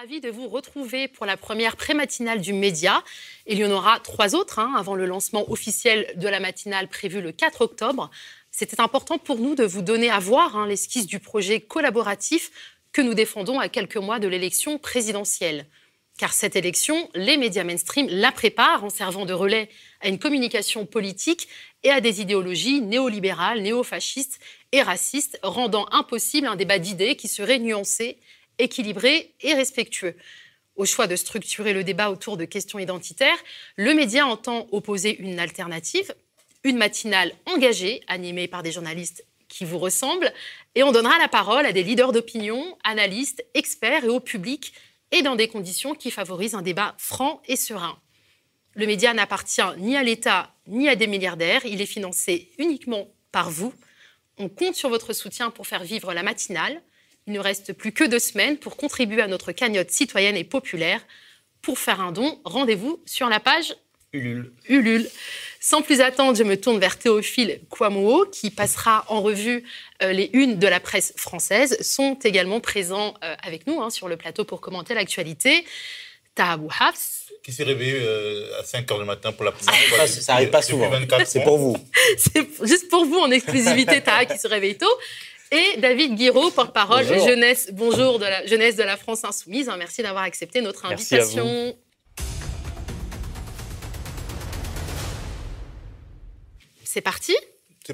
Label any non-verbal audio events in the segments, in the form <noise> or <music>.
ravie de vous retrouver pour la première pré-matinale du Média. Il y en aura trois autres hein, avant le lancement officiel de la matinale prévue le 4 octobre. C'était important pour nous de vous donner à voir hein, l'esquisse du projet collaboratif que nous défendons à quelques mois de l'élection présidentielle. Car cette élection, les médias mainstream la préparent en servant de relais à une communication politique et à des idéologies néolibérales, néofascistes et racistes, rendant impossible un débat d'idées qui serait nuancé, équilibré et respectueux. Au choix de structurer le débat autour de questions identitaires, le média entend opposer une alternative, une matinale engagée, animée par des journalistes qui vous ressemblent, et on donnera la parole à des leaders d'opinion, analystes, experts et au public, et dans des conditions qui favorisent un débat franc et serein. Le média n'appartient ni à l'État ni à des milliardaires, il est financé uniquement par vous. On compte sur votre soutien pour faire vivre la matinale. Il ne reste plus que deux semaines pour contribuer à notre cagnotte citoyenne et populaire. Pour faire un don, rendez-vous sur la page Ulule. Ulule. Sans plus attendre, je me tourne vers Théophile Kouamouo, qui passera en revue euh, les unes de la presse française. Sont également présents euh, avec nous hein, sur le plateau pour commenter l'actualité. Tahabou Hafs. Qui s'est réveillé euh, à 5 h du matin pour la première fois. Ça, ça arrive pas souvent. 24 C'est pour vous. <laughs> C'est juste pour vous en exclusivité, Taha, qui se réveille tôt. Et David Guiraud, porte-parole jeunesse, bonjour de la jeunesse de la France insoumise. Hein, Merci d'avoir accepté notre Merci invitation. C'est parti.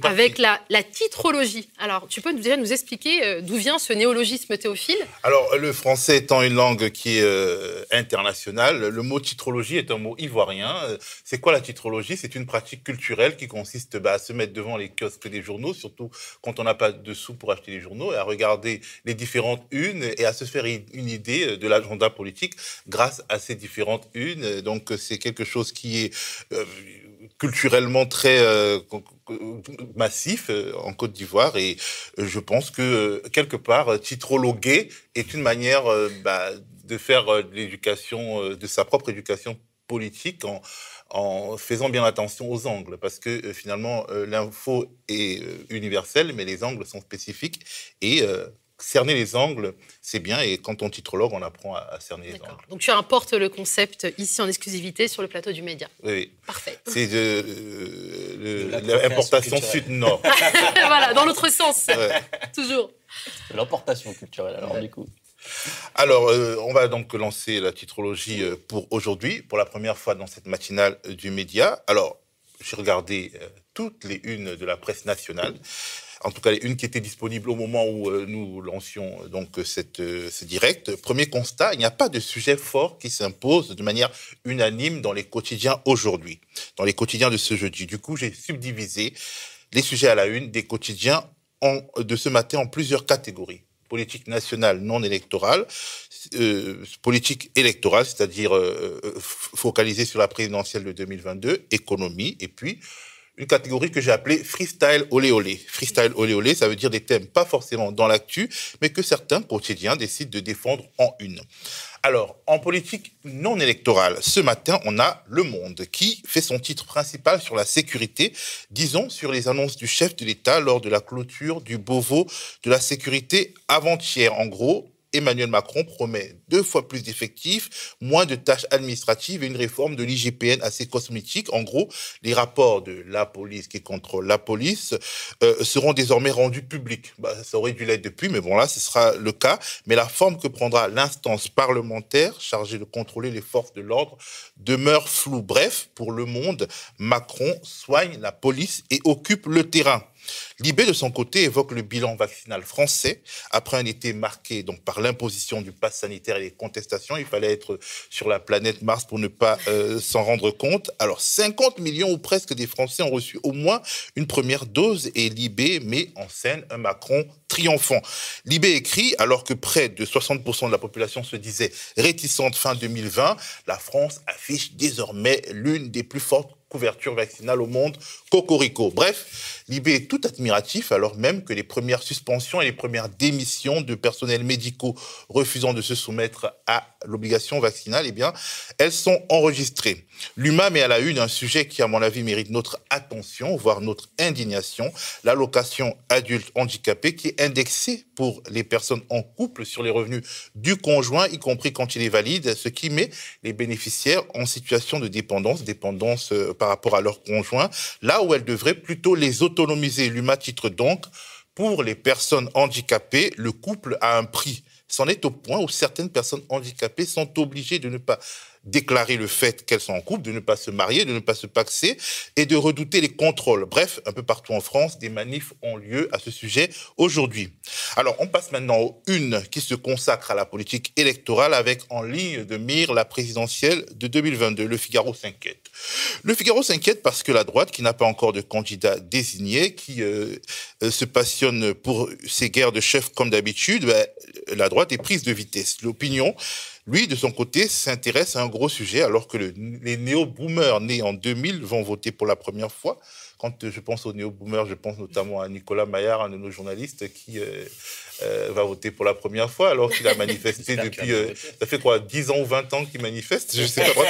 Avec la, la titrologie. Alors, tu peux nous- déjà nous expliquer euh, d'où vient ce néologisme théophile? Alors, le français étant une langue qui est euh, internationale, le mot titrologie est un mot ivoirien. Euh, C'est quoi la titrologie? C'est une pratique culturelle qui consiste bah, à se mettre devant les kiosques des journaux, surtout quand on n'a pas de sous pour acheter les journaux, et à regarder les différentes unes et à se faire une idée de l'agenda politique grâce à ces différentes unes. Donc, c'est quelque chose qui est euh, culturellement très euh, massif euh, en Côte d'Ivoire. Et je pense que euh, quelque part titrologuer est une manière bah, de faire l'éducation de sa propre éducation politique en faisant bien attention aux angles. Parce que finalement l'info est universelle mais les angles sont spécifiques. Et cerner les angles c'est bien et quand on titrologue on apprend à, à cerner les D'accord. angles Donc, tu importes le concept ici en exclusivité sur le plateau du média. oui, oui. Parfait. c'est de, euh, le- De l'importation sud-nord <laughs> voilà, dans l'autre sens, Ouais. toujours. L'importation culturelle, alors, du coup. Alors, euh, on va donc lancer la titrologie euh, pour aujourd'hui, pour la première fois dans cette matinale euh, du média. Alors, j'ai regardé euh, toutes les unes de la presse nationale, en tout cas unes qui étaient disponibles au moment où euh, nous lancions euh, donc euh, cette, ce direct. Premier constat, il n'y a pas de sujet fort qui s'impose de manière unanime dans les quotidiens aujourd'hui, dans les quotidiens de ce jeudi. Du coup, j'ai subdivisé les sujets à la une des quotidiens en- de ce matin en plusieurs catégories politique nationale non électorale, politique électorale, c'est-à-dire euh, focalisée sur la présidentielle de 2022, économie, et puis une catégorie que j'ai appelée freestyle olé olé. Freestyle olé olé, ça veut dire des thèmes pas forcément dans l'actu, mais que certains quotidiens décident de défendre en une. Alors, en politique non électorale, ce matin, on a Le Monde qui fait son titre principal sur la sécurité, disons sur les annonces du chef de l'État lors de la clôture du Beauvau de la sécurité avant-hier. En gros, Emmanuel Macron promet deux fois plus d'effectifs, moins de tâches administratives et une réforme de l'IGPN assez cosmétique. En gros, les rapports de la police qui contrôle la police euh, seront désormais rendus publics. Bah, ça aurait dû l'être depuis, mais bon là, ce sera le cas. Mais la forme que prendra l'instance parlementaire chargée de contrôler les forces de l'ordre demeure floue. Bref, pour le monde, Macron soigne la police et occupe le terrain. Libé, de son côté, évoque le bilan vaccinal français. Après un été marqué donc, par l'imposition du pass sanitaire et les contestations, il fallait être sur la planète Mars pour ne pas euh, s'en rendre compte. Alors, 50 millions ou presque des Français ont reçu au moins une première dose et Libé met en scène un Macron triomphant. Libé écrit, alors que près de 60% de la population se disait réticente fin 2020, la France affiche désormais l'une des plus fortes couvertures vaccinales au monde, Cocorico. Bref, Libé est tout admiratif alors même que les premières suspensions et les premières démissions de personnels médicaux refusant de se soumettre à l'obligation vaccinale, eh bien, elles sont enregistrées. L'UMA met à la une un sujet qui, à mon avis, mérite notre attention, voire notre indignation, l'allocation adulte handicapé qui est indexée pour les personnes en couple sur les revenus du conjoint, y compris quand il est valide, ce qui met les bénéficiaires en situation de dépendance, dépendance euh, par rapport à leur conjoint, là où elle devrait plutôt les autonomiser. L'UMA titre donc pour les personnes handicapées, le couple a un prix. C'en est au point où certaines personnes handicapées sont obligées de ne pas déclarer le fait qu'elles sont en couple, de ne pas se marier, de ne pas se paxer et de redouter les contrôles. Bref, un peu partout en France, des manifs ont lieu à ce sujet aujourd'hui. Alors, on passe maintenant aux une qui se consacre à la politique électorale avec en ligne de mire la présidentielle de 2022. Le Figaro s'inquiète. Le Figaro s'inquiète parce que la droite, qui n'a pas encore de candidat désigné, qui euh, euh, se passionne pour ces guerres de chefs comme d'habitude, ben, la droite est prise de vitesse. L'opinion lui, de son côté, s'intéresse à un gros sujet, alors que les néo-boomers nés en 2000 vont voter pour la première fois. Quand je pense aux néo-boomers, je pense notamment à Nicolas Maillard, un de nos journalistes, qui euh, euh, va voter pour la première fois, alors qu'il a <laughs> manifesté depuis. Euh, ça fait quoi 10 ans ou 20 ans qu'il manifeste? Je sais pas.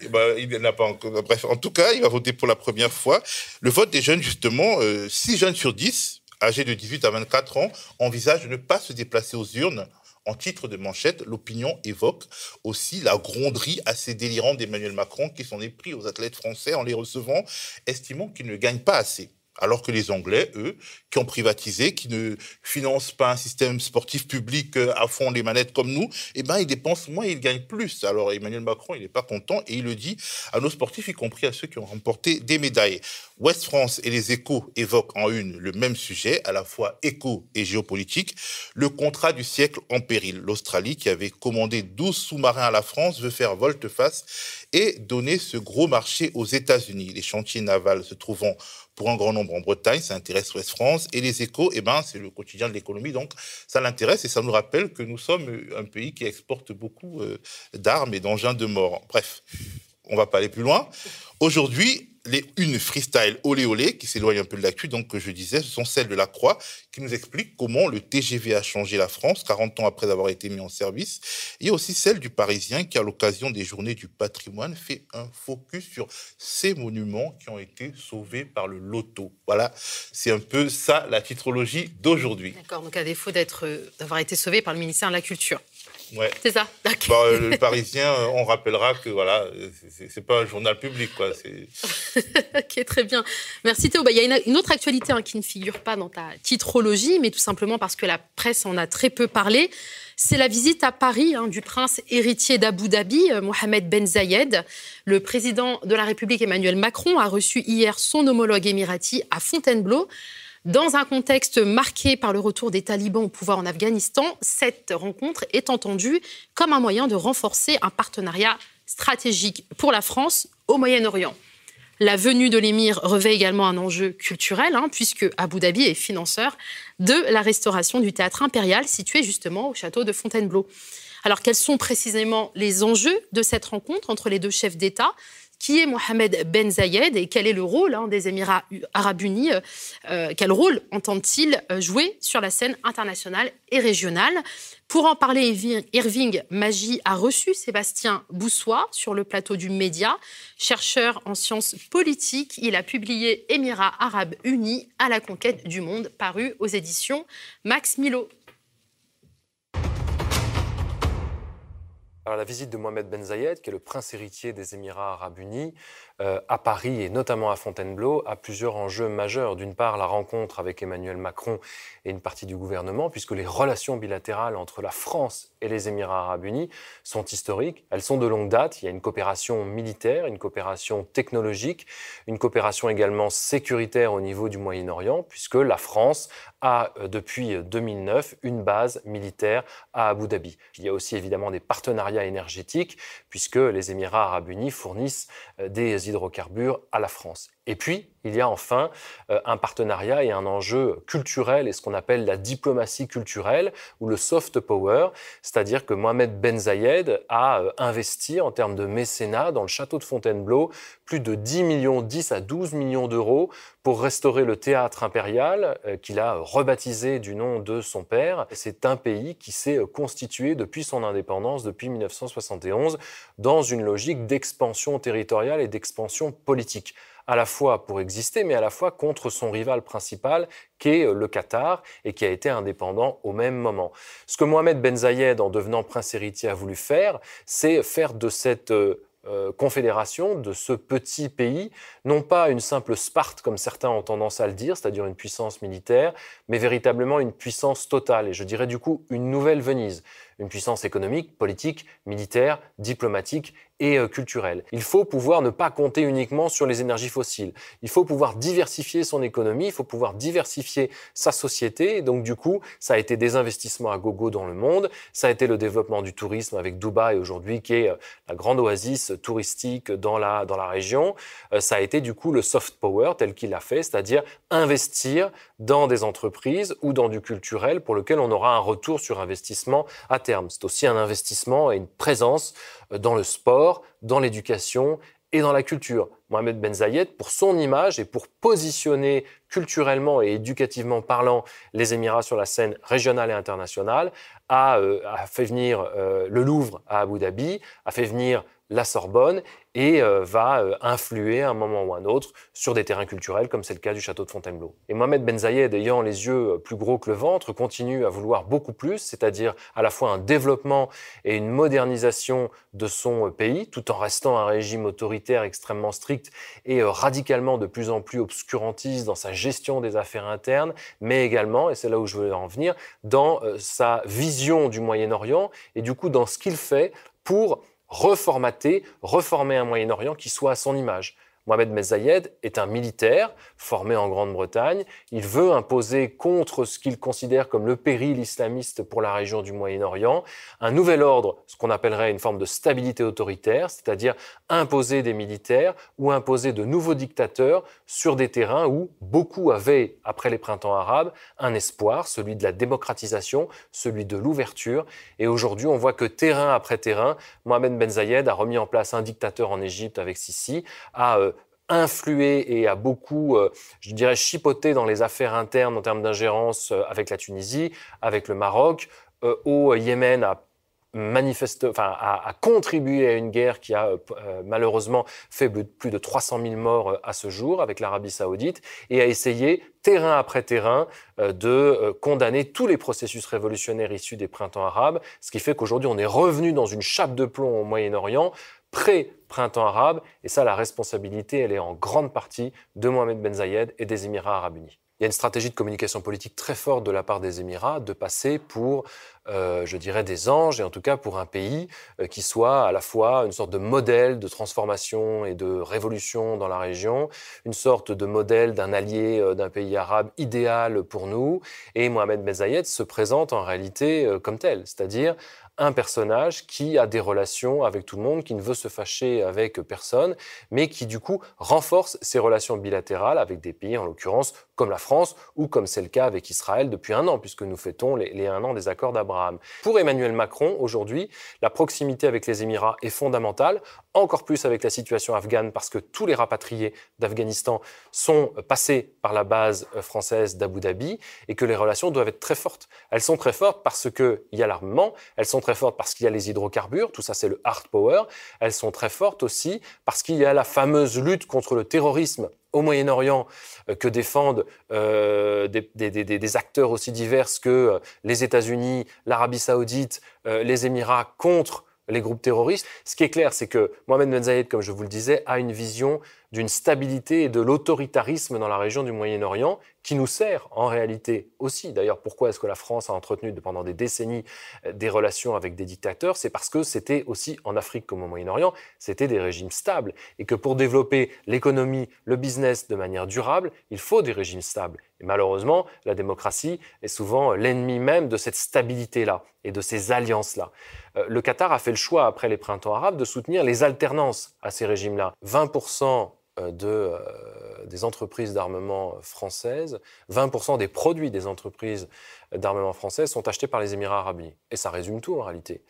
Eh ben, il n'a pas encore. Bref, en tout cas, il va voter pour la première fois. Le vote des jeunes, justement, 6 jeunes sur 10, âgés de 18 à 24 ans, envisagent de ne pas se déplacer aux urnes en titre de manchette, l'opinion évoque aussi la gronderie assez délirante d'Emmanuel Macron qui s'en est pris aux athlètes français en les recevant, estimant qu'ils ne gagnent pas assez. Alors que les Anglais, eux, qui ont privatisé, qui ne financent pas un système sportif public euh, à fond les manettes comme nous, eh ben, ils dépensent moins et ils gagnent plus. Alors Emmanuel Macron, il n'est pas content et il le dit à nos sportifs, y compris à ceux qui ont remporté des médailles. Ouest France et les échos évoquent en une le même sujet, à la fois éco et géopolitique, le contrat du siècle en péril. L'Australie, qui avait commandé 12 sous-marins à la France, veut faire volte-face et donner ce gros marché aux États-Unis. Les chantiers navals se trouvant pour un grand nombre en Bretagne, ça intéresse Ouest France. Et les échos, eh ben, c'est le quotidien de l'économie, donc ça l'intéresse et ça nous rappelle que nous sommes un pays qui exporte beaucoup euh, d'armes et d'engins de mort. Bref, on va pas aller plus loin. Aujourd'hui, les une freestyle olé olé qui s'éloigne un peu de l'actu, donc que je disais, ce sont celles de la Croix qui nous expliquent comment le TGV a changé la France 40 ans après avoir été mis en service. Et aussi celle du Parisien qui, à l'occasion des Journées du patrimoine, fait un focus sur ces monuments qui ont été sauvés par le loto. Voilà, c'est un peu ça la titrologie d'aujourd'hui. D'accord, donc à défaut d'être, d'avoir été sauvé par le ministère de la Culture. Ouais. C'est ça. Bah, le Parisien, euh, on rappellera que voilà, c'est pas un journal public, quoi. <laughs> ok, très bien. Merci Théo. Bah, il y a une, autre actualité hein, qui ne figure pas dans ta titrologie, mais tout simplement parce que la presse en a très peu parlé. C'est la visite à Paris hein, du prince héritier d'Abu Dhabi, euh, Mohamed Ben Zayed. Le président de la République Emmanuel Macron a reçu hier son homologue émirati à Fontainebleau. Dans un contexte marqué par le retour des talibans au pouvoir en Afghanistan, cette rencontre est entendue comme un moyen de renforcer un partenariat stratégique pour la France au Moyen-Orient. La venue de l'émir revêt également un enjeu culturel, hein, puisque Abu Dhabi est financeur de la restauration du théâtre impérial situé justement au château de Fontainebleau. Alors quels sont précisément les enjeux de cette rencontre entre les deux chefs d'État? Qui est Mohamed Ben Zayed et quel est le rôle hein, des Émirats arabes unis euh, euh, Quel rôle entend-il euh, jouer sur la scène internationale et régionale? Pour en parler, Irving Magie a reçu Sébastien Boussois sur le plateau du Média. Chercheur en sciences politiques, il a publié Émirats arabes unis à la conquête du monde, paru aux éditions Max Milo. La visite de Mohamed Ben Zayed, qui est le prince héritier des Émirats arabes unis, à Paris et notamment à Fontainebleau a plusieurs enjeux majeurs. D'une part, la rencontre avec Emmanuel Macron et une partie du gouvernement, puisque les relations bilatérales entre la France et les Émirats arabes unis sont historiques. Elles sont de longue date. Il y a une coopération militaire, une coopération technologique, une coopération également sécuritaire au niveau du Moyen-Orient, puisque la France a euh, depuis 2009 une base militaire à Abu Dhabi. Il y a aussi évidemment des partenariats énergétiques, puisque les Émirats arabes unis fournissent euh, des hydrocarbures à la France. Et puis, il y a enfin euh, un partenariat et un enjeu culturel et ce qu'on appelle la diplomatie culturelle ou le soft power, c'est-à-dire que Mohamed Ben Zayed a euh, investi en termes de mécénat dans le château de Fontainebleau plus de 10 millions, 10 à 12 millions d'euros pour restaurer le théâtre impérial euh, qu'il a rebaptisé du nom de son père. C'est un pays qui s'est constitué depuis son indépendance, depuis 1971, dans une logique d'expansion territoriale et d'expansion politique à la fois pour exister, mais à la fois contre son rival principal, qui est euh, le Qatar, et qui a été indépendant au même moment. Ce que Mohamed Ben Zayed, en devenant prince héritier, a voulu faire, c'est faire de cette euh, euh, confédération, de ce petit pays, non pas une simple Sparte, comme certains ont tendance à le dire, c'est-à-dire une puissance militaire, mais véritablement une puissance totale, et je dirais du coup une nouvelle Venise, une puissance économique, politique, militaire, diplomatique et euh, culturelle. Il faut pouvoir ne pas compter uniquement sur les énergies fossiles. Il faut pouvoir diversifier son économie, il faut pouvoir diversifier sa société. Donc du coup, ça a été des investissements à gogo dans le monde, ça a été le développement du tourisme avec Dubaï aujourd'hui qui est euh, la grande oasis touristique dans la, dans la région. Euh, ça a été du coup le soft power tel qu'il l'a fait, c'est-à-dire investir dans des entreprises ou dans du culturel pour lequel on aura un retour sur investissement à terme. C'est aussi un investissement et une présence dans le sport, dans l'éducation et dans la culture. Mohamed Ben Zayed, pour son image et pour positionner culturellement et éducativement parlant les Émirats sur la scène régionale et internationale, a, euh, fait venir euh, le Louvre à Abu Dhabi, a fait venir la Sorbonne et euh, va euh, influer à un moment ou un autre sur des terrains culturels, comme c'est le cas du château de Fontainebleau. Et Mohamed Ben Zayed, ayant les yeux euh, plus gros que le ventre, continue à vouloir beaucoup plus, c'est-à-dire à la fois un développement et une modernisation de son pays, tout en restant un régime autoritaire extrêmement strict et radicalement de plus en plus obscurantiste dans sa gestion des affaires internes, mais également, et c'est là où je veux en venir, dans sa vision du Moyen-Orient et du coup dans ce qu'il fait pour reformater, reformer un Moyen-Orient qui soit à son image. Mohamed Mezayed est un militaire formé en Grande-Bretagne. Il veut imposer contre ce qu'il considère comme le péril islamiste pour la région du Moyen-Orient un nouvel ordre, ce qu'on appellerait une forme de stabilité autoritaire, c'est-à-dire imposer des militaires ou imposer de nouveaux dictateurs sur des terrains où beaucoup avaient, après les printemps arabes, un espoir, celui de la démocratisation, celui de l'ouverture. Et aujourd'hui, on voit que terrain après terrain, Mohamed Ben Zayed a remis en place un dictateur en Égypte avec Sisi, a euh, influé et a beaucoup, euh, je dirais, chipoté dans les affaires internes en termes d'ingérence euh, avec la Tunisie, avec le Maroc, euh, au Yémen a contribué à une guerre qui a malheureusement fait plus de 300 000 morts à ce jour avec l'Arabie saoudite et a essayé, terrain après terrain, de condamner tous les processus révolutionnaires issus des printemps arabes, ce qui fait qu'aujourd'hui on est revenu dans une chape de plomb au Moyen-Orient pré-printemps arabe. Et ça, la responsabilité, elle est en grande partie de Mohamed Ben Zayed et des Émirats arabes unis. Il y a une stratégie de communication politique très forte de la part des Émirats de passer pour, euh, je dirais, des anges, et en tout cas pour un pays euh, qui soit à la fois une sorte de modèle de transformation et de révolution dans la région, une sorte de modèle d'un allié euh, d'un pays arabe idéal pour nous. Et Mohamed Ben Zayed se présente en réalité comme tel, c'est-à-dire un personnage qui a des relations avec tout le monde, qui ne veut se fâcher avec personne, mais qui du coup renforce ses relations bilatérales avec des pays, en l'occurrence comme la France ou comme c'est le cas avec Israël depuis un an, puisque nous fêtons les, les un an des accords d'Abraham. Pour Emmanuel Macron, aujourd'hui, la proximité avec les Émirats est fondamentale, encore plus avec la situation afghane, parce que tous les rapatriés d'Afghanistan sont passés par la base euh, française d'Abu Dhabi et que les relations doivent être très fortes. Elles sont très fortes parce qu'il y a l'armement, elles sont très fortes parce qu'il y a les hydrocarbures, tout ça c'est le hard power, elles sont très fortes aussi parce qu'il y a la fameuse lutte contre le terrorisme au Moyen-Orient euh, que défendent euh, des, acteurs aussi divers que les États-Unis, l'Arabie saoudite, les Émirats contre les groupes terroristes. Ce qui est clair, c'est que Mohamed Ben Zayed, comme je vous le disais, a une vision d'une stabilité et de l'autoritarisme dans la région du Moyen-Orient qui nous sert en réalité aussi. D'ailleurs, pourquoi est-ce que la France a entretenu pendant des décennies euh, des relations avec des dictateurs? C'est parce que c'était aussi en Afrique comme au Moyen-Orient, c'était des régimes stables et que pour développer l'économie, le business de manière durable, il faut des régimes stables. Et malheureusement, la démocratie est souvent l'ennemi même de cette stabilité-là et de ces alliances-là. Euh, le Qatar a fait le choix, après les printemps arabes, de soutenir les alternances à ces régimes-là. 20% de, des entreprises d'armement françaises, 20% des produits des entreprises d'armement françaises sont achetés par les Émirats arabes unis. Et ça résume tout en réalité.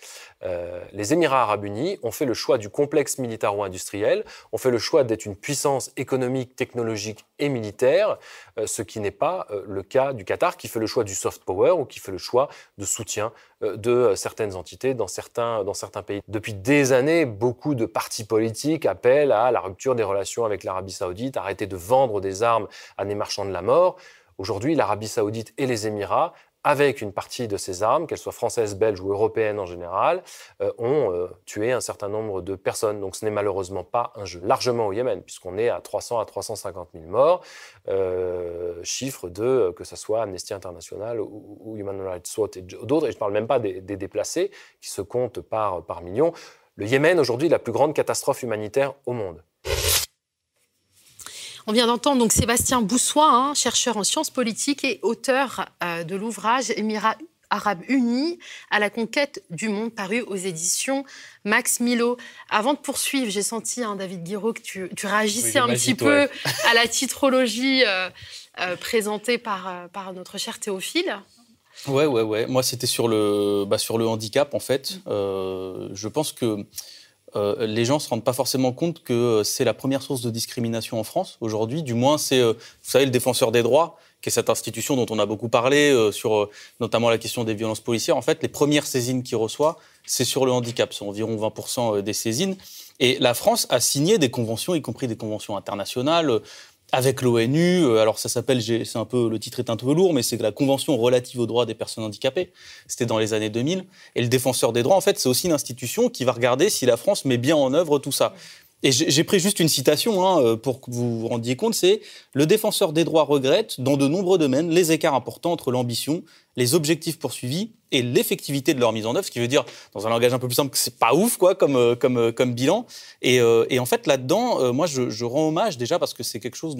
les Émirats arabes unis ont fait le choix du complexe militaro-industriel, ont fait le choix d'être une puissance économique, technologique et militaire, ce qui n'est pas le cas du Qatar qui fait le choix du soft power ou qui fait le choix de soutien de certaines entités dans certains, dans certains pays. Depuis des années, beaucoup de partis politiques appellent à la rupture des relations avec l'Arabie saoudite, arrêter de vendre des armes à des marchands de la mort. Aujourd'hui, l'Arabie saoudite et les Émirats avec une partie de ces armes, qu'elles soient françaises, belges ou européennes en général, euh, ont euh, tué un certain nombre de personnes. Donc ce n'est malheureusement pas un jeu largement au Yémen, puisqu'on est à 300 à 350 000 morts, euh, chiffre de, que ce soit Amnesty International ou, Human Rights Watch et d'autres, et je ne parle même pas des, des, déplacés, qui se comptent par, par millions. Le Yémen, aujourd'hui, est la plus grande catastrophe humanitaire au monde. On vient d'entendre donc Sébastien Boussois, hein, chercheur en sciences politiques et auteur euh, de l'ouvrage Émirats arabes unis à la conquête du monde, paru aux éditions Max Milo. Avant de poursuivre, j'ai senti, hein, David Guiraud, que tu, réagissais un petit peu à la titrologie euh, euh, présentée par, par notre cher Théophile. Ouais, ouais, ouais. Moi, c'était sur le, bah, sur le handicap, en fait. je pense que euh, les gens ne se rendent pas forcément compte que euh, c'est la première source de discrimination en France aujourd'hui. Du moins, c'est, euh, vous savez, le défenseur des droits, qui est cette institution dont on a beaucoup parlé, sur notamment la question des violences policières. En fait, les premières saisines qu'il reçoit, c'est sur le handicap. C'est environ 20% des saisines. Et la France a signé des conventions, y compris des conventions internationales, avec l'ONU. Euh, alors ça s'appelle, c'est un peu le titre est un peu lourd, mais c'est la Convention relative aux droits des personnes handicapées. C'était dans les années 2000. Et le défenseur des droits, en fait, c'est aussi une institution qui va regarder si la France met bien en œuvre tout ça. Et j'ai pris juste une citation hein, euh, pour que vous vous rendiez compte, c'est le défenseur des droits regrette, dans de nombreux domaines, les écarts importants entre l'ambition, les objectifs poursuivis et l'effectivité de leur mise en œuvre, ce qui veut dire, dans un langage un peu plus simple, que c'est pas ouf, quoi, comme, euh, euh, bilan. Et, et en fait, là-dedans, moi, je, rends hommage déjà parce que c'est quelque chose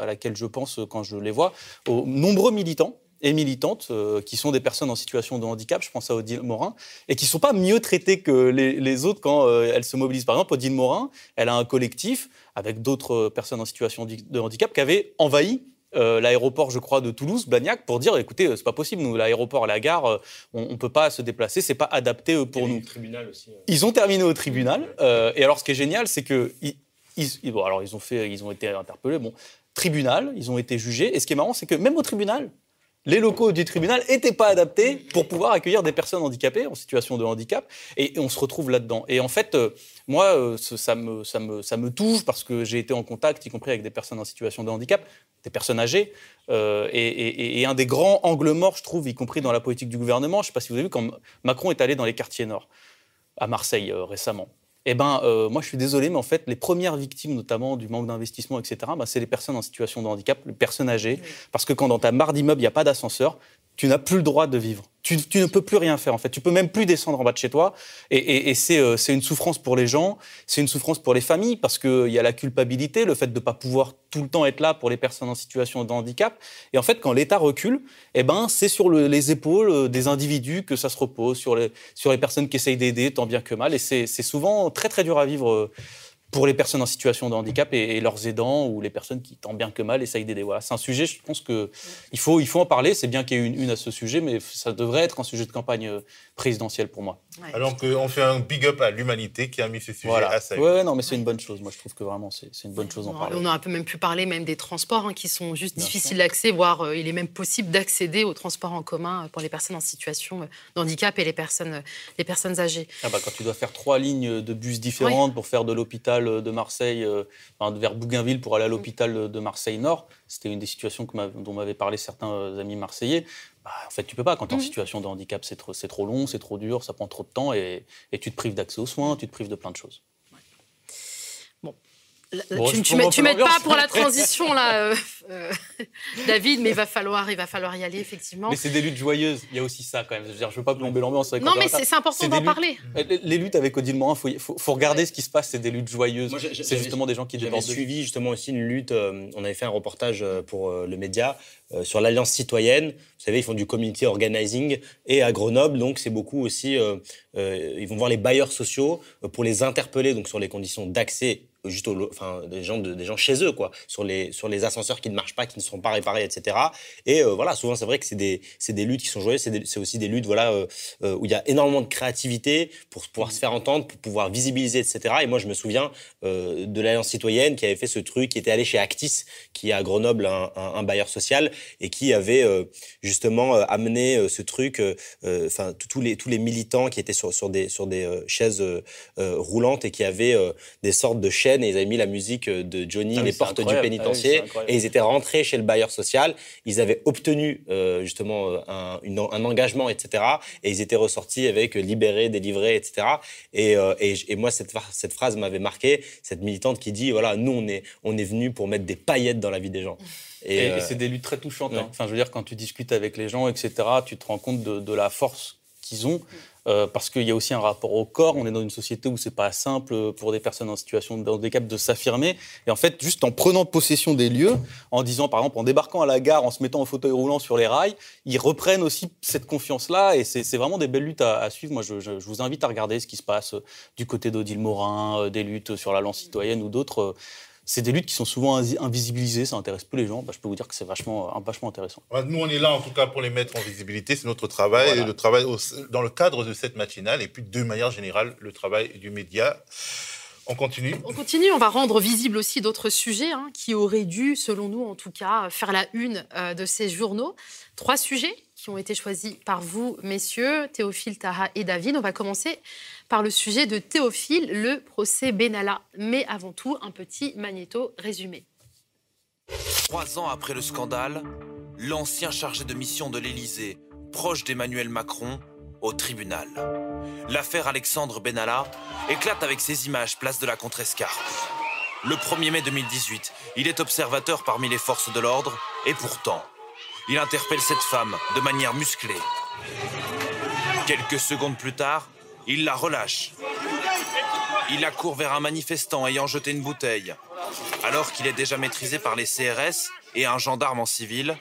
à laquelle je pense quand je les vois, aux nombreux militants et militantes euh, qui sont des personnes en situation de handicap, je pense à Odile Morin, et qui ne sont pas mieux traitées que les, autres quand euh, elles se mobilisent. Par exemple, Odile Morin, elle a un collectif avec d'autres personnes en situation de handicap qui avait envahi euh, l'aéroport, je crois, de Toulouse, Blagnac, pour dire écoutez, c'est pas possible, nous, l'aéroport, la gare, on, ne peut pas se déplacer, c'est pas adapté pour nous. Tribunal aussi, Ils ont terminé au tribunal. et alors, ce qui est génial, c'est que ils, bon, alors ils ont fait, ils ont été interpellés. Bon, tribunal, ils ont été jugés. Et ce qui est marrant, c'est que même au tribunal, les locaux du tribunal n'étaient pas adaptés pour pouvoir accueillir des personnes handicapées en situation de handicap. Et, on se retrouve là-dedans. Et en fait, euh, moi, euh, ça, me, touche parce que j'ai été en contact, y compris avec des personnes en situation de handicap, des personnes âgées. Euh, et, un des grands angles morts, je trouve, y compris dans la politique du gouvernement, je ne sais pas si vous avez vu, quand Macron est allé dans les quartiers nord, à Marseille récemment eh ben, euh, moi, je suis désolé, mais en fait, les premières victimes, notamment du manque d'investissement, etc., ben, c'est les personnes en situation de handicap, les personnes âgées. Parce que quand dans ta marre d'immeuble, il n'y a pas d'ascenseur, tu n'as plus le droit de vivre. Tu, ne peux plus rien faire en fait. Tu peux même plus descendre en bas de chez toi. Et, euh, c'est une souffrance pour les gens, c'est une souffrance pour les familles parce qu'il y a la culpabilité, le fait de ne pas pouvoir tout le temps être là pour les personnes en situation de handicap. Et en fait, quand l'État recule, eh ben, c'est sur les épaules euh, des individus que ça se repose, sur les, personnes qui essayent d'aider tant bien que mal. Et c'est souvent très très dur à vivre euh, pour les personnes en situation de handicap et, leurs aidants ou les personnes qui, tant bien que mal, essayent d'aider. Voilà, c'est un sujet, je pense qu'il faut, il faut en parler. C'est bien qu'il y ait une, une à ce sujet, mais ça devrait être un sujet de campagne euh, présidentielle pour moi. Alors qu'on fait un big up à l'humanité qui a mis ce sujet à sa Oui, non, mais c'est une bonne chose. Moi, je trouve que vraiment, c'est une bonne chose d'en parler. On a un peu même pu parler même des transports hein, qui sont juste difficiles d'accès, voire euh, il est même possible d'accéder aux transports en commun pour les personnes en situation euh, de handicap et les personnes, les personnes âgées. Ah bah, quand tu dois faire trois lignes de bus différentes pour faire de l'hôpital de Marseille, euh, vers Bougainville pour aller à l'hôpital de Marseille Nord. C'était une des situations dont m'avaient parlé certains euh, amis marseillais. Bah, en fait, tu peux pas. Quand tu es en mhm. situation de handicap, c'est trop, trop, long, c'est trop dur, ça prend trop de temps et, et tu te prives d'accès aux soins, tu te prives de plein de choses tu, ne m'aides pas pour la transition là, <laughs> euh, euh, David, mais il va falloir, il va falloir y aller effectivement. Mais c'est des luttes joyeuses. Il y a aussi ça quand même. Je ne veux pas plomber l'ambiance. Non, mais c'est important d'en parler. Les, luttes avec Odile Morin, il faut, faut, regarder ce qui se passe. C'est des luttes joyeuses. C'est justement des gens qui J'avais suivi justement aussi une lutte. Euh, on avait fait un reportage pour le média sur l'Alliance citoyenne. Vous savez, ils font du community organizing. Et à Grenoble, donc, c'est beaucoup aussi, ils vont voir les bailleurs sociaux pour les interpeller donc, sur les conditions d'accès juste enfin, des gens, des gens chez eux, quoi, sur les, sur les ascenseurs qui ne marchent pas, qui ne sont pas réparés, etc. Et euh, voilà, souvent, c'est vrai que c'est des, des luttes qui sont jouées, c'est aussi des luttes voilà, euh, euh, où il y a énormément de créativité pour pouvoir se faire entendre, pour pouvoir visibiliser, etc. Et moi, je me souviens de l'Alliance citoyenne qui avait fait ce truc, qui était allé chez Actis, qui est à Grenoble un, bailleur social, et qui avait justement amené ce truc, enfin, tous les, tous les militants qui étaient sur, sur des, sur des chaises roulantes et qui avaient des sortes de chaises et ils avaient mis la musique euh, de Johnny, ah Les Portes du Pénitencier, ah et ils étaient rentrés chez le bailleur social. Ils avaient obtenu euh, justement euh, un, un, engagement, etc. Et ils étaient ressortis avec libéré, délivré, etc. Et, et, moi, cette, cette phrase m'avait marqué, cette militante qui dit voilà, nous, on est, on est venus pour mettre des paillettes dans la vie des gens. Et, c'est des luttes très touchantes. Hein. Enfin, je veux dire, quand tu discutes avec les gens, etc., tu te rends compte de, de la force qu'ils ont. Euh, parce qu'il y a aussi un rapport au corps. On est dans une société où c'est pas simple pour des personnes en situation de handicap de s'affirmer. Et en fait, juste en prenant possession des lieux, en disant par exemple en débarquant à la gare, en se mettant au fauteuil roulant sur les rails, ils reprennent aussi cette confiance-là. Et c'est vraiment des belles luttes à, suivre. Moi, je, je, vous invite à regarder ce qui se passe du côté d'Odile Morin, euh, des luttes sur la lance citoyenne ou d'autres c'est des luttes qui sont souvent invisibilisées, ça intéresse peu les gens. Bah, je peux vous dire que c'est vachement, euh, vachement intéressant. Nous, on est là en tout cas pour les mettre en visibilité, c'est notre travail, et le travail dans le cadre de cette matinale, et puis de manière générale, le travail du média. On continue On continue, on va rendre visible aussi d'autres sujets hein, qui auraient dû, selon nous en tout cas, faire la une euh, de ces journaux. Trois sujets qui ont été choisis par vous, messieurs, Théophile, Taha et David. On va commencer par le sujet de Théophile, le procès Benalla. Mais avant tout, un petit magnéto résumé. Trois ans après le scandale, l'ancien chargé de mission de l'Élysée, proche d'Emmanuel Macron, au tribunal. L'affaire Alexandre Benalla éclate avec ses images place de la Contrescarpe. Le 1er mai 2018, il est observateur parmi les forces de l'ordre et pourtant, il interpelle cette femme de manière musclée. Quelques secondes plus tard, il la relâche. Il accourt vers un manifestant ayant jeté une bouteille. Alors qu'il est déjà maîtrisé par les CRS et un gendarme en civil,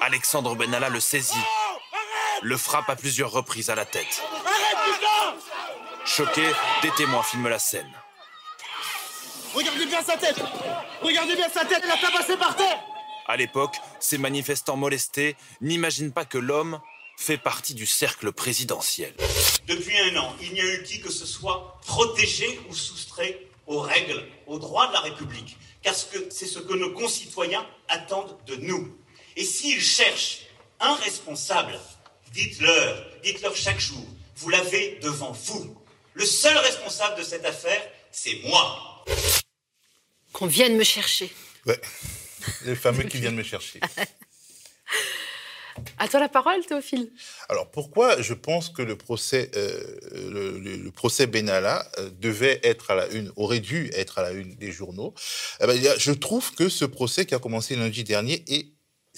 Alexandre Benalla le saisit, le frappe à plusieurs reprises à la tête. Choqué, des témoins filment la scène. Regardez bien sa tête Regardez bien sa tête, elle a tabassé par terre À l'époque, ces manifestants molestés n'imaginent pas que l'homme fait partie du cercle présidentiel. Depuis un an, il n'y a eu qui que ce soit protégé ou soustrait aux règles, aux droits de la République, car c'est ce que nos concitoyens attendent de nous. Et s'ils cherchent un responsable, dites-leur, dites-leur chaque jour, vous l'avez devant vous. Le seul responsable de cette affaire, c'est moi. Qu'on vienne me chercher. Ouais, les fameux qui viennent me chercher. <laughs> À toi la parole, Théophile. Alors pourquoi je pense que le procès, euh, le, procès Benalla euh, devait être à la une, aurait dû être à la une des journaux? Eh ben, Je trouve que ce procès qui a commencé lundi dernier est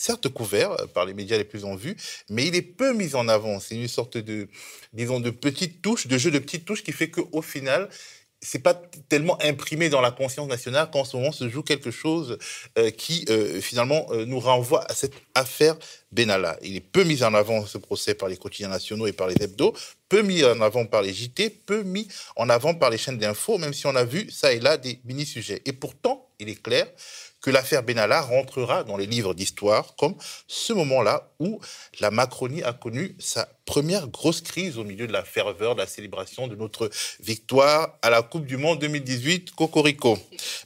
certes couvert euh, par les médias les plus en vue, mais il est peu mis en avant. C'est une sorte de, disons, de petite touche, de jeu de petites touches qui fait qu'au final, c'est pas tellement imprimé dans la conscience nationale qu'en ce moment se joue quelque chose euh, qui euh, finalement euh, nous renvoie à cette affaire Benalla. Il est peu mis en avant ce procès par les quotidiens nationaux et par les hebdos, peu mis en avant par les JT, peu mis en avant par les chaînes d'infos, même si on a vu ça et là des mini-sujets. Et pourtant, il est clair que l'affaire Benalla rentrera dans les livres d'histoire comme ce moment-là où la Macronie a connu sa première grosse crise au milieu de la ferveur de la célébration de notre victoire à la Coupe du Monde 2018 Cocorico.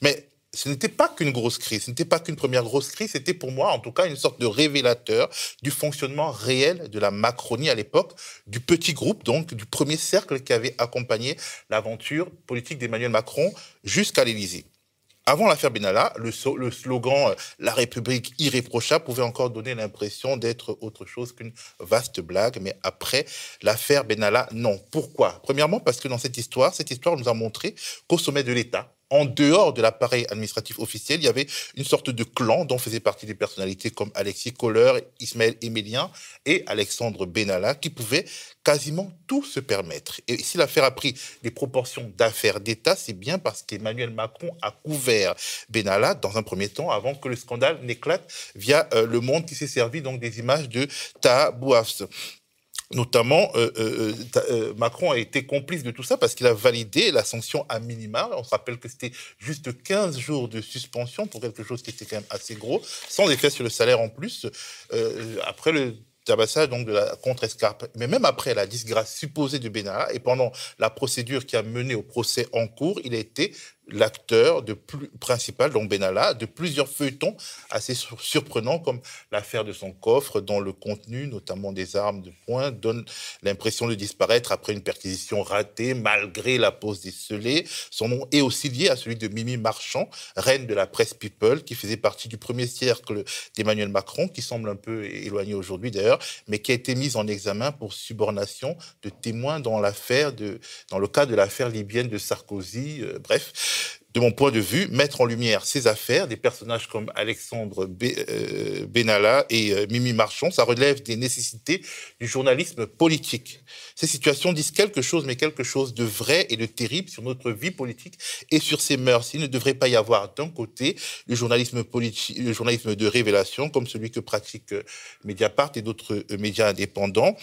Mais ce n'était pas qu'une grosse crise, ce n'était pas qu'une première grosse crise, c'était pour moi en tout cas une sorte de révélateur du fonctionnement réel de la Macronie à l'époque, du petit groupe donc, du premier cercle qui avait accompagné l'aventure politique d'Emmanuel Macron jusqu'à l'Élysée. Avant l'affaire Benalla, le, slogan euh, La République irréprochable pouvait encore donner l'impression d'être autre chose qu'une vaste blague, mais après l'affaire Benalla, non. Pourquoi? Premièrement, parce que dans cette histoire, cette histoire nous a montré qu'au sommet de l'État, en dehors de l'appareil administratif officiel, il y avait une sorte de clan dont faisaient partie des personnalités comme Alexis Kohler, Ismaël Émélien et Alexandre Benalla, qui pouvaient quasiment tout se permettre. Et si l'affaire a pris des proportions d'affaires d'État, c'est bien parce qu'Emmanuel Macron a couvert Benalla dans un premier temps avant que le scandale n'éclate via euh, Le Monde qui s'est servi donc des images de Taha Bouafs. Notamment, euh, euh, euh, Macron a été complice de tout ça parce qu'il a validé la sanction à minima. On se rappelle que c'était juste 15 jours de suspension pour quelque chose qui était quand même assez gros, sans effet sur le salaire en plus. après le tabassage donc de la contre-escarpe. Mais même après la disgrâce supposée de Benalla et pendant la procédure qui a mené au procès en cours, il a été l'acteur de plus, principal, donc Benalla, de plusieurs feuilletons assez surprenants, comme l'affaire de son coffre, dont le contenu, notamment des armes de poing, donne l'impression de disparaître après une perquisition ratée, malgré la pose des scellés. Son nom est aussi lié à celui de Mimi Marchand, reine de la presse People, qui faisait partie du premier cercle d'Emmanuel Macron, qui semble un peu éloigné aujourd'hui d'ailleurs, mais qui a été mise en examen pour subornation de témoins dans l'affaire de, dans le cas de l'affaire libyenne de Sarkozy. Euh, bref, de mon point de vue, mettre en lumière ces affaires, des personnages comme Alexandre euh, Benalla et euh, Mimi Marchand, ça relève des nécessités du journalisme politique. Ces situations disent quelque chose, mais quelque chose de vrai et de terrible sur notre vie politique et sur ses mœurs. Il ne devrait pas y avoir d'un côté le journalisme le journalisme de révélation, comme celui que pratique euh, Mediapart et d'autres médias indépendants,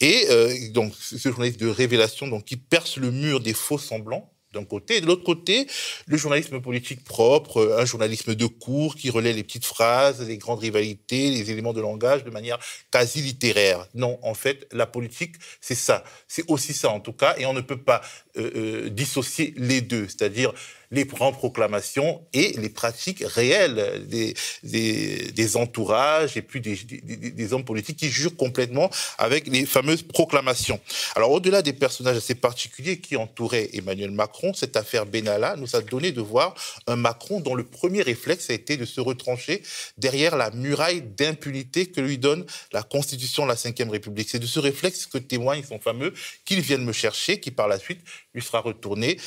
et donc ce journalisme de révélation donc qui perce le mur des faux semblants d'un côté, de l'autre côté, le journalisme politique propre, euh, un journalisme de cours qui relaie les petites phrases, les grandes rivalités, les éléments de langage de manière quasi littéraire. Non, en fait, la politique, c'est ça. C'est aussi ça, en tout cas, et on ne peut pas euh, euh, dissocier les deux, c'est-à-dire les grandes proclamations et les pratiques réelles des, des, entourages et puis des, hommes politiques qui jurent complètement avec les fameuses proclamations. Alors au-delà des personnages assez particuliers qui entouraient Emmanuel Macron, cette affaire Benalla nous a donné de voir un Macron dont le premier réflexe a été de se retrancher derrière la muraille d'impunité que lui donne la Constitution de la Ve République. C'est de ce réflexe que témoigne son fameux qu'ils viennent me chercher, qui par la suite lui sera retourné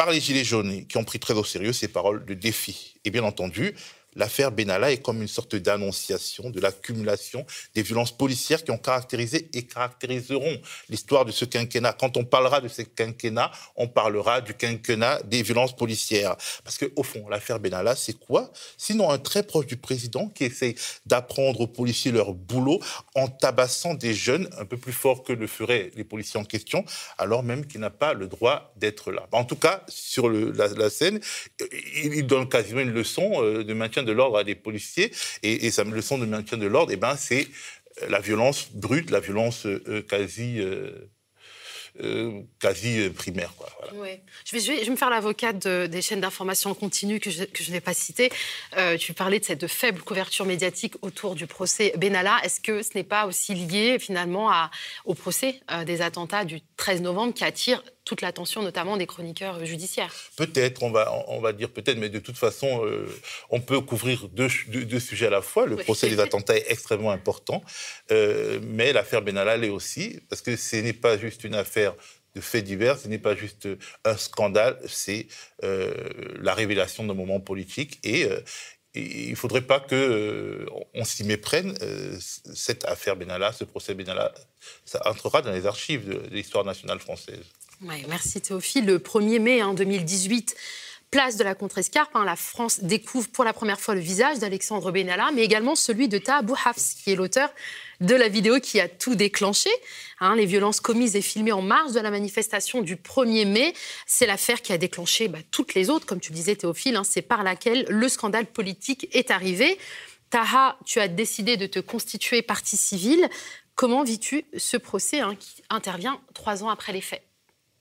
par les Gilets jaunes qui ont pris très au sérieux ces paroles de défi. Et bien entendu, l'affaire Benalla est comme une sorte d'annonciation de l'accumulation des violences policières qui ont caractérisé et caractériseront l'histoire de ce quinquennat. Quand on parlera de ce quinquennat, on parlera du quinquennat des violences policières. Parce qu'au fond, l'affaire Benalla, c'est quoi? Sinon un très proche du président qui essaye d'apprendre aux policiers leur boulot en tabassant des jeunes un peu plus fort que le feraient les policiers en question, alors même qu'il n'a pas le droit d'être là. En tout cas, sur la, scène, il donne quasiment une leçon euh, de maintien de l'ordre à des policiers. Et, et sa leçon de maintien de l'ordre, eh ben, c'est euh, la violence brute, la violence euh, quasi. Euh, quasi primaire. Quoi, je, vais, je, vais, me faire l'avocate des chaînes d'information en continu que je, que je n'ai pas citées. tu parlais de cette faible couverture médiatique autour du procès Benalla. Est-ce que ce n'est pas aussi lié finalement au procès des attentats du 13 novembre qui attire toute l'attention notamment des chroniqueurs judiciaires. Peut-être, on va, on va dire peut-être, mais de toute façon, euh, on peut couvrir deux, deux, sujets à la fois. Le procès des attentats est extrêmement important, euh, mais l'affaire Benalla l'est aussi, parce que ce n'est pas juste une affaire de faits divers, ce n'est pas juste un scandale, c'est euh, la révélation d'un moment politique et, il ne faudrait pas qu'on on s'y méprenne. cette affaire Benalla, ce procès Benalla, ça entrera dans les archives de l'histoire nationale française merci Théophile. Le 1er mai 2018, hein, place de la Contrescarpe, hein, la France découvre pour la première fois le visage d'Alexandre Benalla, mais également celui de Taha Bouhafs, qui est l'auteur de la vidéo qui a tout déclenché. Hein, les violences commises et filmées en marge de la manifestation du 1er mai, c'est l'affaire qui a déclenché bah, toutes les autres, comme tu disais Théophile, c'est par laquelle le scandale politique est arrivé. Taha, tu as décidé de te constituer partie civile. Comment vis-tu ce procès qui intervient trois ans après les faits?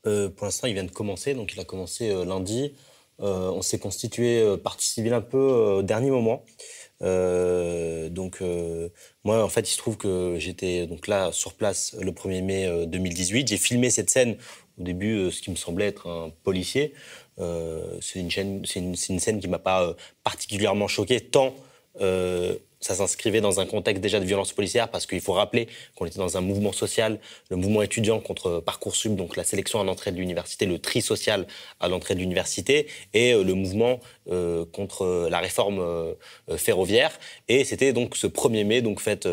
Euh, pour l'instant, il vient de commencer, donc il a commencé euh, lundi. Euh, on s'est constitué partie civile un peu au dernier moment. donc moi, en fait, il se trouve que j'étais donc là sur place le 1er mai 2018. J'ai filmé cette scène au début, ce qui me semblait être un policier. c'est une, une, scène qui m'a pas particulièrement choqué, tant ça s'inscrivait dans un contexte déjà de violence policière parce qu'il faut rappeler qu'on était dans un mouvement social, le mouvement étudiant contre Parcoursup, donc la sélection à l'entrée de l'université, le tri social à l'entrée de l'université, et euh, le mouvement euh, contre la réforme euh, ferroviaire. Et c'était donc ce 1er mai, donc fête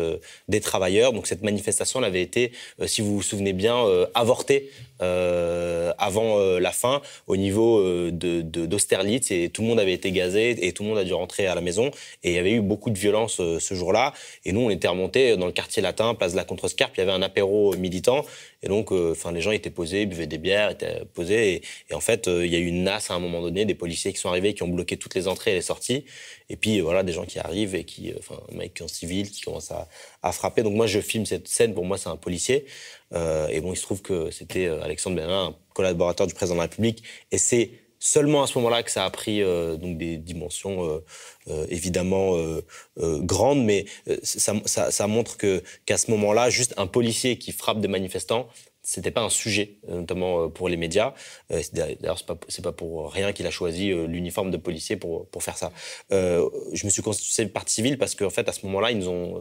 des travailleurs. Donc cette manifestation elle avait été, si vous vous souvenez bien, avortée avant la fin au niveau d'Austerlitz et tout le monde avait été gazé et tout le monde a dû rentrer à la maison et il y avait eu beaucoup de violence ce, jour-là. Et nous, on était remontés dans le quartier latin, place de la Contrescarpe. Il y avait un apéro militant. Et donc, euh, enfin, les gens étaient posés, buvaient des bières, étaient posés. Et, en fait, euh, il y a eu une nasse à un moment donné, des policiers qui sont arrivés, qui ont bloqué toutes les entrées et les sorties. Et puis, voilà, des gens qui arrivent et qui, euh, enfin, un mec en civil qui commence à, frapper. Donc, moi, je filme cette scène. Pour moi, c'est un policier. Et bon, il se trouve que c'était Alexandre Benin, un collaborateur du président de la République. Et c'est seulement à ce moment-là que ça a pris euh, donc des dimensions euh, euh, évidemment grandes, mais ça, montre qu'à ce moment-là, juste un policier qui frappe des manifestants, c'était pas un sujet, notamment euh, pour les médias. Euh, d'ailleurs, c'est pas, pas pour rien qu'il a choisi euh, l'uniforme de policier pour, pour faire ça. je me suis constitué partie civile parce qu'en fait, à ce moment-là,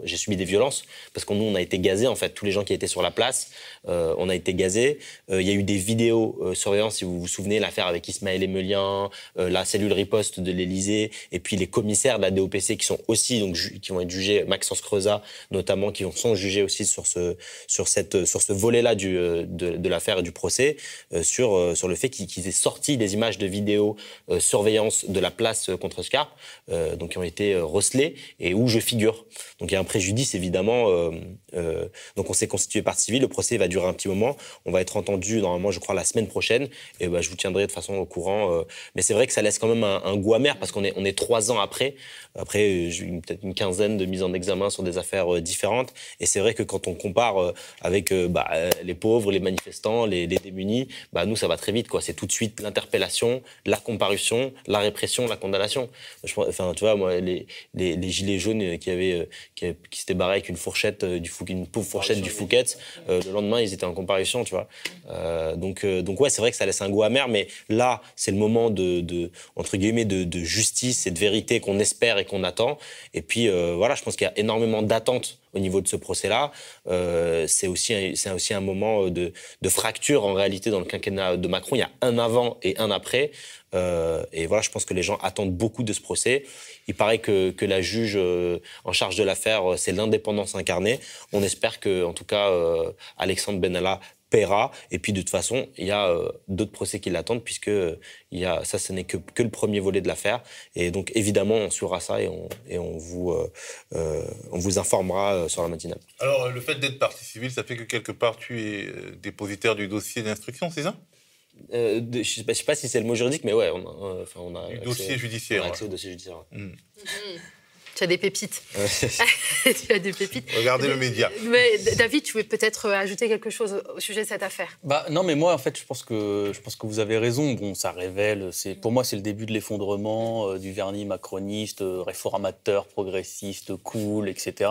j'ai subi des violences parce qu'on nous, on a été gazés. En fait, tous les gens qui étaient sur la place, on a été gazés. Il y a eu des vidéos surveillance, si vous vous souvenez, l'affaire avec Ismaël Emelien, la cellule riposte de l'Élysée, et puis les commissaires de la DOPC qui sont aussi donc qui vont être jugés, Maxence Creusa notamment, qui sont jugés aussi sur ce sur sur ce volet-là du de, l'affaire et du procès euh, sur, euh, sur le fait qu'ils aient sorti des images de vidéo euh, surveillance de la place contre Scarpe, donc qui ont été recelées et où je figure. Donc il y a un préjudice évidemment. Donc on s'est constitué partie civile. Le procès va durer un petit moment. On va être entendu normalement, je crois, la semaine prochaine. Et bah, je vous tiendrai de façon au courant. mais c'est vrai que ça laisse quand même un, goût amer parce qu'on est, trois ans après. Après, peut-être une quinzaine de mises en examen sur des affaires différentes. Et c'est vrai que quand on compare avec bah, les pauvres, les manifestants, les, démunis, bah nous ça va très vite. C'est tout de suite l'interpellation, la comparution, la répression, la condamnation. Enfin tu vois moi les, gilets jaunes qui avaient euh, qui, s'étaient barrés avec une fourchette euh, une pauvre fourchette du Fouquet, euh, le lendemain ils étaient en comparution tu vois. donc donc ouais c'est vrai que ça laisse un goût amer, mais là c'est le moment de, de, entre guillemets de, de, justice et de vérité qu'on espère et qu'on attend. Et puis voilà je pense qu'il y a énormément d'attentes au niveau de ce procès-là. Euh, c'est aussi, aussi un moment de, de, fracture en réalité dans le quinquennat de Macron. Il y a un avant et un après. Euh, et voilà, je pense que les gens attendent beaucoup de ce procès. Il paraît que, que la juge euh, en charge de l'affaire, c'est l'indépendance incarnée. On espère que, en tout cas, Alexandre Benalla paiera. Et puis de toute façon, il y a euh, d'autres procès qui l'attendent puisque euh, il y a, ça, ce n'est que, que le premier volet de l'affaire. Et donc évidemment, on suivra ça et on, et on, vous, euh, on vous informera sur la matinale. Alors le fait d'être partie civile, ça fait que quelque part tu es dépositaire du dossier d'instruction, c'est ça? Je ne sais, pas si c'est le mot juridique, mais ouais, on a, enfin, on a du dossier judiciaire. On accès au dossier judiciaire. Mmh. Mmh. Tu as des pépites. <laughs> tu as des pépites. Regardez le média. Mais David, tu veux peut-être euh, ajouter quelque chose au sujet de cette affaire? Bah non, mais moi en fait, je pense que je pense que vous avez raison. Bon, ça révèle. C'est pour moi, c'est le début de l'effondrement euh, du vernis macroniste, euh, réformateur, progressiste, cool, etc.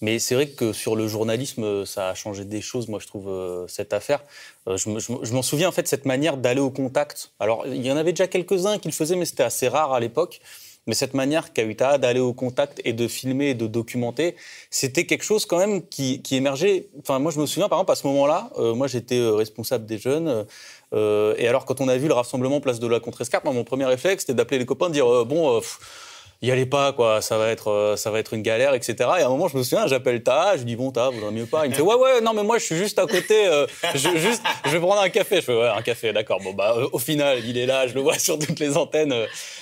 Mais c'est vrai que sur le journalisme, ça a changé des choses. Moi, je trouve cette affaire. je, m'en souviens en fait cette manière d'aller au contact. Alors, il y en avait déjà quelques-uns qui le faisaient, mais c'était assez rare à l'époque. Mais cette manière qu'a eu d'aller au contact et de filmer et de documenter, c'était quelque chose quand même qui, émergeait. Enfin, moi, je me souviens, par exemple, à ce moment-là, euh, moi, j'étais euh, responsable des jeunes. Euh, et alors, quand on a vu le rassemblement place de la Contrescarpe, mon premier réflexe, c'était d'appeler les copains, de dire bon y allez pas, quoi, ça va être, euh, ça va être une galère, etc. Et à un moment, je me souviens, j'appelle Ta, je dis bon, Ta, vous mieux pas? Il me fait ouais, ouais, non, mais moi, je suis juste à côté, euh, je, juste, je vais prendre un café. Je fais ouais, un café, d'accord. Bon, bah, au final, il est là, je le vois sur toutes les antennes.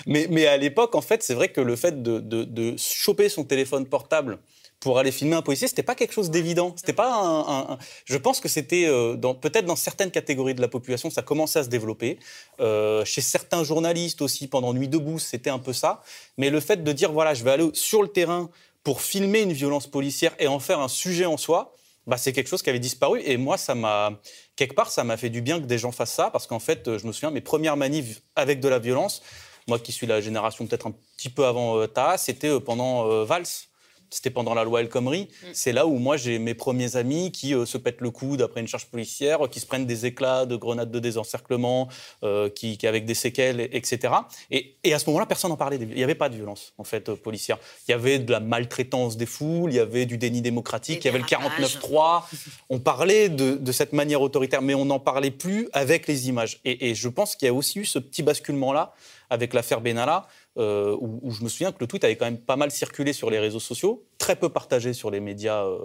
Mais, mais à l'époque, en fait, c'est vrai que le fait de, de, de choper son téléphone portable, pour aller filmer un policier, c'était pas quelque chose d'évident. C'était pas un, Je pense que c'était euh, peut-être dans certaines catégories de la population, ça commençait à se développer. Euh, chez certains journalistes aussi, pendant Nuit debout, c'était un peu ça. Mais le fait de dire voilà, je vais aller sur le terrain pour filmer une violence policière et en faire un sujet en soi, bah, c'est quelque chose qui avait disparu. Et moi, ça m'a quelque part, ça m'a fait du bien que des gens fassent ça, parce qu'en fait, je me souviens mes premières manifs avec de la violence. Moi, qui suis la génération peut-être un petit peu avant euh, Ta, c'était pendant Vals c'était pendant la loi El Khomri. C'est là où moi j'ai mes premiers amis qui euh, se pètent le coude après une charge policière, qui se prennent des éclats de grenades de désencerclement, euh, qui, qui avec des séquelles, etc. Et, et à ce moment-là, personne n'en parlait. Il n'y avait pas de violence en fait euh, policière. Il y avait de la maltraitance des foules, il y avait du déni démocratique, il y avait le 49-3. On parlait de, de cette manière autoritaire, mais on n'en parlait plus avec les images. Et, et je pense qu'il y a aussi eu ce petit basculement-là avec l'affaire Benalla, euh, où, où je me souviens que le tweet avait quand même pas mal circulé sur les réseaux sociaux, très peu partagé sur les médias, euh,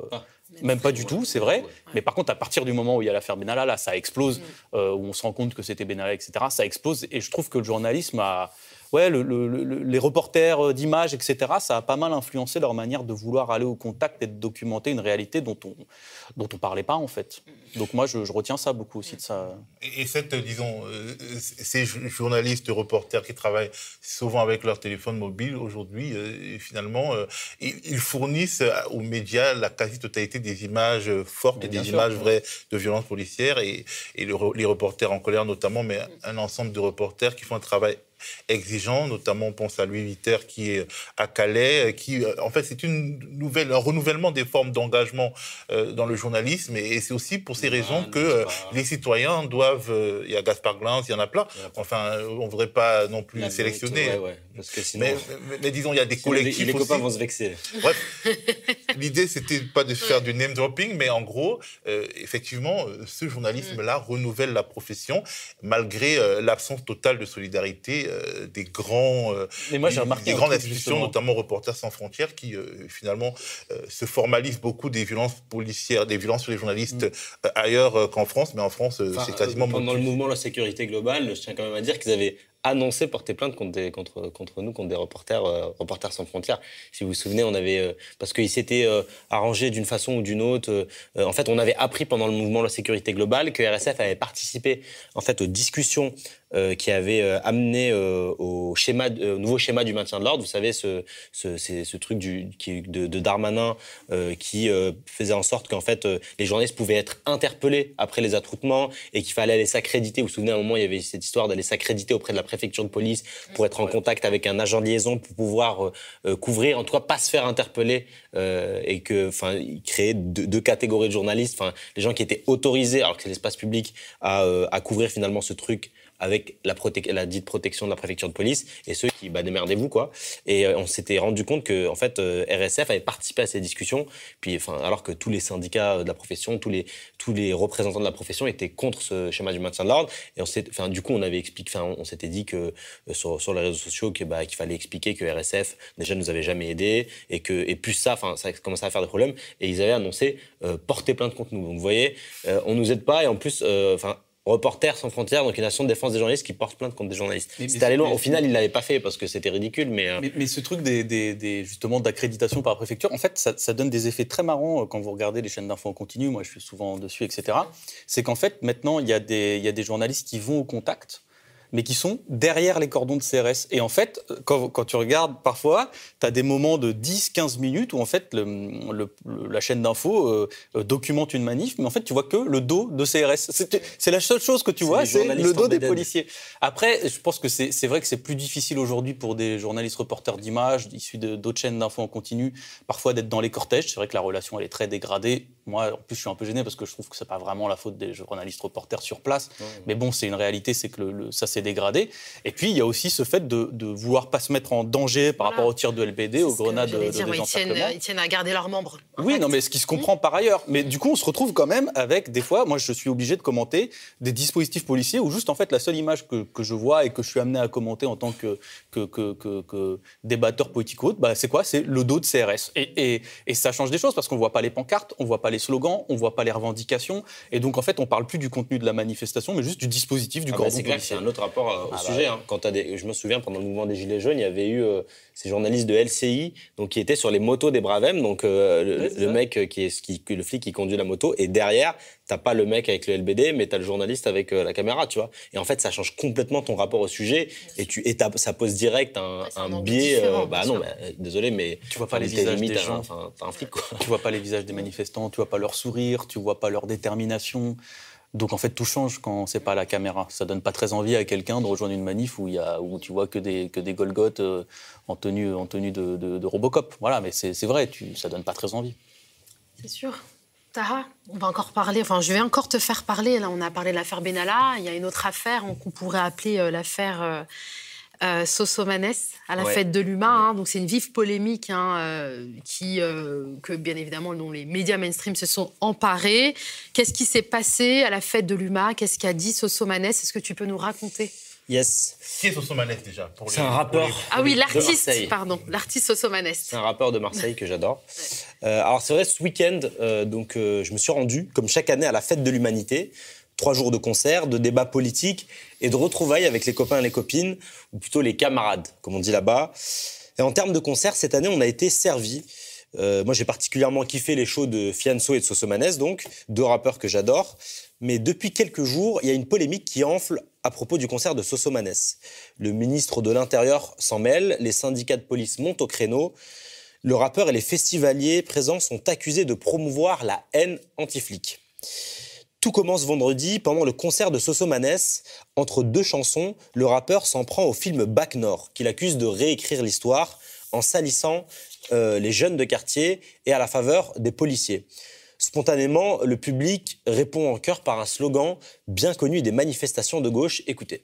même pas du tout, c'est vrai. Mais par contre, à partir du moment où il y a l'affaire Benalla, là, ça explose, euh, où on se rend compte que c'était Benalla, etc. Ça explose, et je trouve que le journalisme a ouais, le- le- le- les reporters euh, d'images, etc., ça a pas mal influencé leur manière de vouloir aller au contact et de documenter une réalité dont on dont on parlait pas en fait. Donc moi, je, je retiens ça beaucoup aussi de ça. Et et cette, euh, disons, euh, ces jou- journalistes, reporters qui travaillent souvent avec leur téléphone mobile aujourd'hui, euh, finalement, euh, ils ils fournissent aux médias la quasi-totalité des images fortes et des sûr, images vraies de violences policières et, et le re- les reporters en colère notamment, mais un ensemble de reporters qui font un travail exigeant, notamment on pense à Louis Viter qui est à Calais, euh, qui euh, en fait c'est une nouvelle, un renouvellement des formes d'engagement euh, dans le journalisme. Et, c'est aussi pour ces raisons que les citoyens doivent, il y a Gaspard Glantz, il y en a plein, enfin on ne voudrait pas non plus sélectionner. vérité, ouais, ouais, parce que sinon- mais, mais- mais disons, il y a des Sinon, les- collectifs les copains vont se vexer. Bref, <laughs> l'idée, c'était pas de faire du name dropping, mais en gros, euh, effectivement, ce journalisme-là renouvelle la profession, malgré l'absence totale de solidarité euh, des grands, euh, Mais moi, j'ai des- remarqué des un grandes institutions, notamment Reporters sans frontières, qui euh, finalement se formalisent beaucoup des violences policières, des violences sur les journalistes euh, ailleurs qu'en France, mais en France, Enfin, c'est quasiment pendant le mouvement la sécurité globale, je tiens quand même à dire qu'ils avaient annoncé porter plainte contre, des- contre, contre nous, contre des reporters, euh, reporters sans frontières. Si vous vous souvenez, on avait euh, parce qu'ils s'étaient euh, arrangés d'une façon ou d'une autre. en fait, on avait appris pendant le mouvement de la sécurité globale que RSF avait participé en fait aux discussions euh, qui avaient euh, amené euh, au schéma, nouveau schéma du maintien de l'ordre. Vous savez, ce, ce, c'est ce truc du, qui, de, de Darmanin qui faisait en sorte qu'en fait les journalistes pouvaient être interpellés après les attroupements et qu'il fallait aller s'accréditer. Vous vous souvenez, à un moment, il y avait cette histoire d'aller s'accréditer auprès de la préfecture de police pour être en contact avec un agent de liaison pour pouvoir couvrir, en tout cas pas se faire interpeller et que, enfin, créait deux, deux catégories de journalistes, enfin, les gens qui étaient autorisés, alors que c'est l'espace public, à, à couvrir finalement ce truc avec la, dite protection de la préfecture de police et ceux qui bah démerdez-vous quoi. Et euh, on s'était rendu compte que en fait euh, RSF avait participé à ces discussions. Puis enfin alors que tous les syndicats de la profession tous les tous les représentants de la profession étaient contre ce schéma du maintien de l'ordre. Et on s'est enfin du coup on avait expliqué enfin on s'était dit que euh, sur, sur les réseaux sociaux bah qu'il fallait expliquer que RSF déjà nous avait jamais aidé et que et plus ça enfin ça commençait à faire des problèmes. Et ils avaient annoncé euh, porter plainte contre nous. Donc vous voyez euh, on nous aide pas et en plus euh, enfin Reporters sans frontières, donc une nation de défense des journalistes qui porte plainte contre des journalistes. C'était allé loin. Au final, il l'avait pas fait parce que c'était ridicule, mais, euh, Mais, mais ce truc des, des- des- justement d'accréditation par la préfecture, en fait, ça, ça donne des effets très marrants euh, quand vous regardez les chaînes d'infos en continu. Moi, je suis souvent dessus, etc. C'est qu'en fait, maintenant, il y, a des- il y a des journalistes qui vont au contact, mais qui sont derrière les cordons de CRS. Et en fait, quand, quand tu regardes parfois, tu as des moments de 10-15 minutes où en fait le- le- le- la chaîne d'infos euh, euh, documente une manif, mais en fait tu vois que le dos de CRS. C'est c'est la seule chose que tu C'est vois, c'est le dos des policiers. Après, je pense que c'est c'est vrai que c'est plus difficile aujourd'hui pour des journalistes reporters d'images issus d'autres chaînes d'infos en continu, parfois d'être dans les cortèges. C'est vrai que la relation elle est très dégradée. Moi, en plus, je suis un peu gêné parce que je trouve que c'est pas vraiment la faute des journalistes reporters sur place. Mais bon, c'est une réalité, c'est que le- le- ça s'est dégradé. Et puis, il y a aussi ce fait de, de vouloir pas se mettre en danger par Voilà. rapport aux tirs de LBD, aux grenades de, ils, tiennent, désencerclement. ils tiennent à garder leurs membres. Oui, non, mais ce qui se comprend par ailleurs. Mais du coup, on se retrouve quand même avec des fois, moi, je suis obligé de commenter des dispositifs policiers où juste en fait la seule image que, que je vois et que je suis amené à commenter en tant que, que, que, que- que débatteur politique ou autre, bah, c'est quoi? C'est le dos de CRS. Et, et, et ça change des choses parce qu'on voit pas les pancartes, on voit pas les slogans, on voit pas les revendications. Et donc en fait, on parle plus du contenu de la manifestation, mais juste du dispositif, du Ah bah, c'est un autre rapport euh, au Ah bah sujet. ouais. hein. Quand t'as des, je me souviens pendant le mouvement des Gilets jaunes, il y avait eu euh, ces journalistes de LCI donc qui étaient sur les motos des Bravem, donc euh, le, mec qui est qui, le flic qui conduit la moto et derrière t'as pas le mec avec le LBD, mais t'as le journaliste avec euh, la caméra, tu vois. Et en fait, ça change complètement ton rapport au sujet et tu et t'as- ça pose direct un, Ouais, c'est un un angle biais. bah non, désolé, mais Tu vois pas les visages limite des gens. T'es un flic quoi. Tu vois pas les visages des manifestants, tu vois pas leur sourire, tu vois pas leur détermination. Donc en fait, tout change quand c'est pas la caméra. Ça donne pas très envie à quelqu'un de rejoindre une manif où, y a, où tu vois que des, que des euh, en tenue, en tenue de, de- Robocop. Voilà, mais c'est vrai, tu, ça donne pas très envie. C'est sûr. Taha, on va encore parler, enfin je vais encore te faire parler. Là, on a parlé de l'affaire Benalla. Il y a une autre affaire qu'on pourrait appeler euh, l'affaire euh, euh, Sosomanes à la Ouais. fête de l'humain. hein. Donc c'est une vive polémique hein, euh, qui, euh, que bien évidemment dont les médias mainstream se sont emparés. Qu'est-ce qui s'est passé à la fête de l'humain? Qu'est-ce qu'a dit Sosomanes? Est-ce que tu peux nous raconter? Yes. Qui est Sosomanes déjà C'est un pour rappeur. les- Ah oui, l'artiste, pardon, l'artiste Sosomanes. C'est un rappeur de Marseille que j'adore. Euh, alors c'est vrai, ce week-end, euh, donc euh, je me suis rendu, comme chaque année, à la fête de l'humanité. Trois jours de concerts, de débats politiques et de retrouvailles avec les copains et les copines, ou plutôt les camarades, comme on dit là-bas. Et en termes de concerts, cette année, on a été servi. Euh, moi, j'ai particulièrement kiffé les shows de Fianso et de Sosomanes, donc deux rappeurs que j'adore. Mais depuis quelques jours, il y a une polémique qui enfle à propos du concert de Sosomanes. Le ministre de l'Intérieur s'en mêle, les syndicats de police montent au créneau. Le rappeur et les festivaliers présents sont accusés de promouvoir la haine anti-flic. Tout commence vendredi pendant le concert de Sosomanes. Entre deux chansons, le rappeur s'en prend au film Bac Nord, qu'il accuse de réécrire l'histoire en salissant euh, les jeunes de quartier et à la faveur des policiers. Spontanément, le public répond en chœur par un slogan bien connu des manifestations de gauche. Écoutez.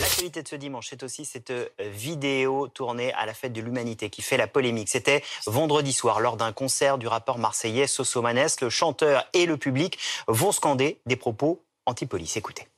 L'actualité de ce dimanche, c'est aussi cette euh, vidéo tournée à la fête de l'humanité qui fait la polémique. C'était vendredi soir lors d'un concert du rappeur marseillais Sosomanes. Le chanteur et le public vont scander des propos anti-police. Écoutez.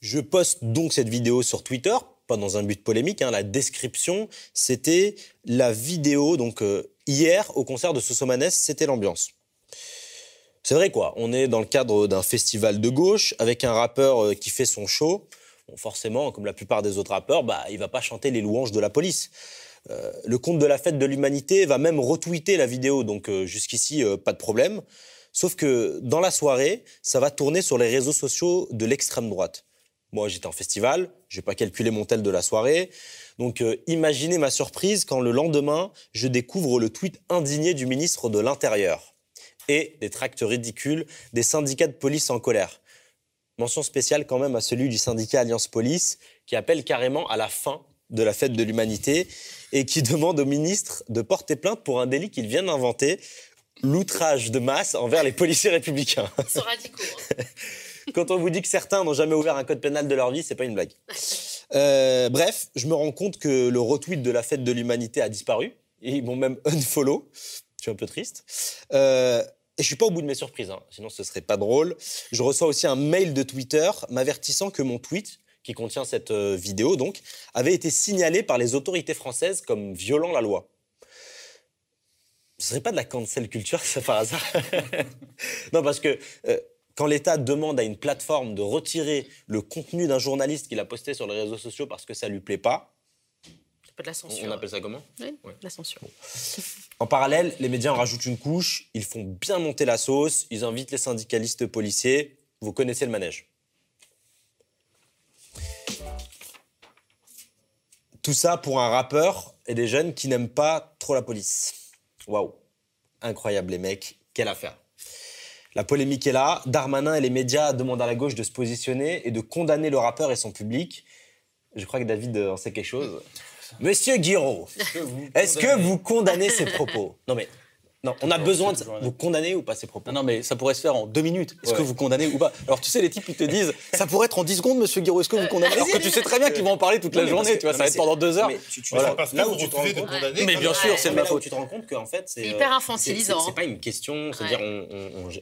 Je poste donc cette vidéo sur Twitter, pas dans un but polémique. hein, la description, c'était la vidéo. Donc euh, hier, au concert de Sosomanes, c'était l'ambiance. C'est vrai quoi. On est dans le cadre d'un festival de gauche avec un rappeur euh, qui fait son show. Forcément, comme la plupart des autres rappeurs, bah, il va pas chanter les louanges de la police. Euh, le compte de la fête de l'humanité va même retweeter la vidéo, donc euh, jusqu'ici, pas de problème. Sauf que dans la soirée, ça va tourner sur les réseaux sociaux de l'extrême droite. Moi, j'étais en festival, j'ai pas calculé mon tel de la soirée. Donc, euh, imaginez ma surprise quand le lendemain, je découvre le tweet indigné du ministre de l'Intérieur et des tracts ridicules des syndicats de police en colère. Mention spéciale quand même à celui du syndicat Alliance Police qui appelle carrément à la fin de la fête de l'humanité et qui <laughs> demande au ministre de porter plainte pour un délit qu'il vient d'inventer, l'outrage de masse envers les policiers républicains. Ils sont radicaux. hein. <laughs> Quand on vous dit que certains n'ont jamais ouvert un code pénal de leur vie, c'est pas une blague. <laughs> Euh, bref, je me rends compte que le retweet de la fête de l'humanité a disparu. Ils m'ont même <laughs> unfollow. Je suis un peu triste. Euh, et je suis pas au bout de mes surprises, hein. sinon ce serait pas drôle. Je reçois aussi un mail de Twitter m'avertissant que mon tweet, qui contient cette euh, vidéo donc, avait été signalé par les autorités françaises comme violant la loi. Ce serait pas de la cancel culture, <laughs> ça par hasard? <laughs> Non, parce que quand l'État demande à une plateforme de retirer le contenu d'un journaliste qu'il a posté sur les réseaux sociaux parce que ça lui plaît pas, C'est pas de la censure. on appelle ça comment? Oui, Ouais. la censure. En parallèle, les médias en rajoutent une couche, ils font bien monter la sauce, ils invitent les syndicalistes policiers. Vous connaissez le manège? Tout ça pour un rappeur et des jeunes qui n'aiment pas trop la police. Waouh. Incroyable les mecs, quelle affaire. La polémique est là, Darmanin et les médias demandent à la gauche de se positionner et de condamner le rappeur et son public. Je crois que David en sait quelque chose. <laughs> Monsieur Guiraud, est-ce que vous condamnez ces propos? Non mais, non, on a besoin de ça. Vous condamnez ou pas ces propos Non, non, mais ça pourrait se faire en deux minutes. Est-ce Ouais. que vous condamnez ou pas? Alors, tu sais, les types, ils te <laughs> disent, ça pourrait être en 10 secondes, monsieur Guiraud, est-ce que vous condamnez? Alors que tu sais très bien qu'ils vont en parler toute la journée, tu vois, ça va être pendant deux heures. Mais tu, tu- Voilà. Là où tu te rends compte, condamner. Mais bien sûr, c'est ma là où faute. tu te rends compte qu'en fait, c'est C'est hyper c'est- infantilisant. C'est pas une question, c'est-à-dire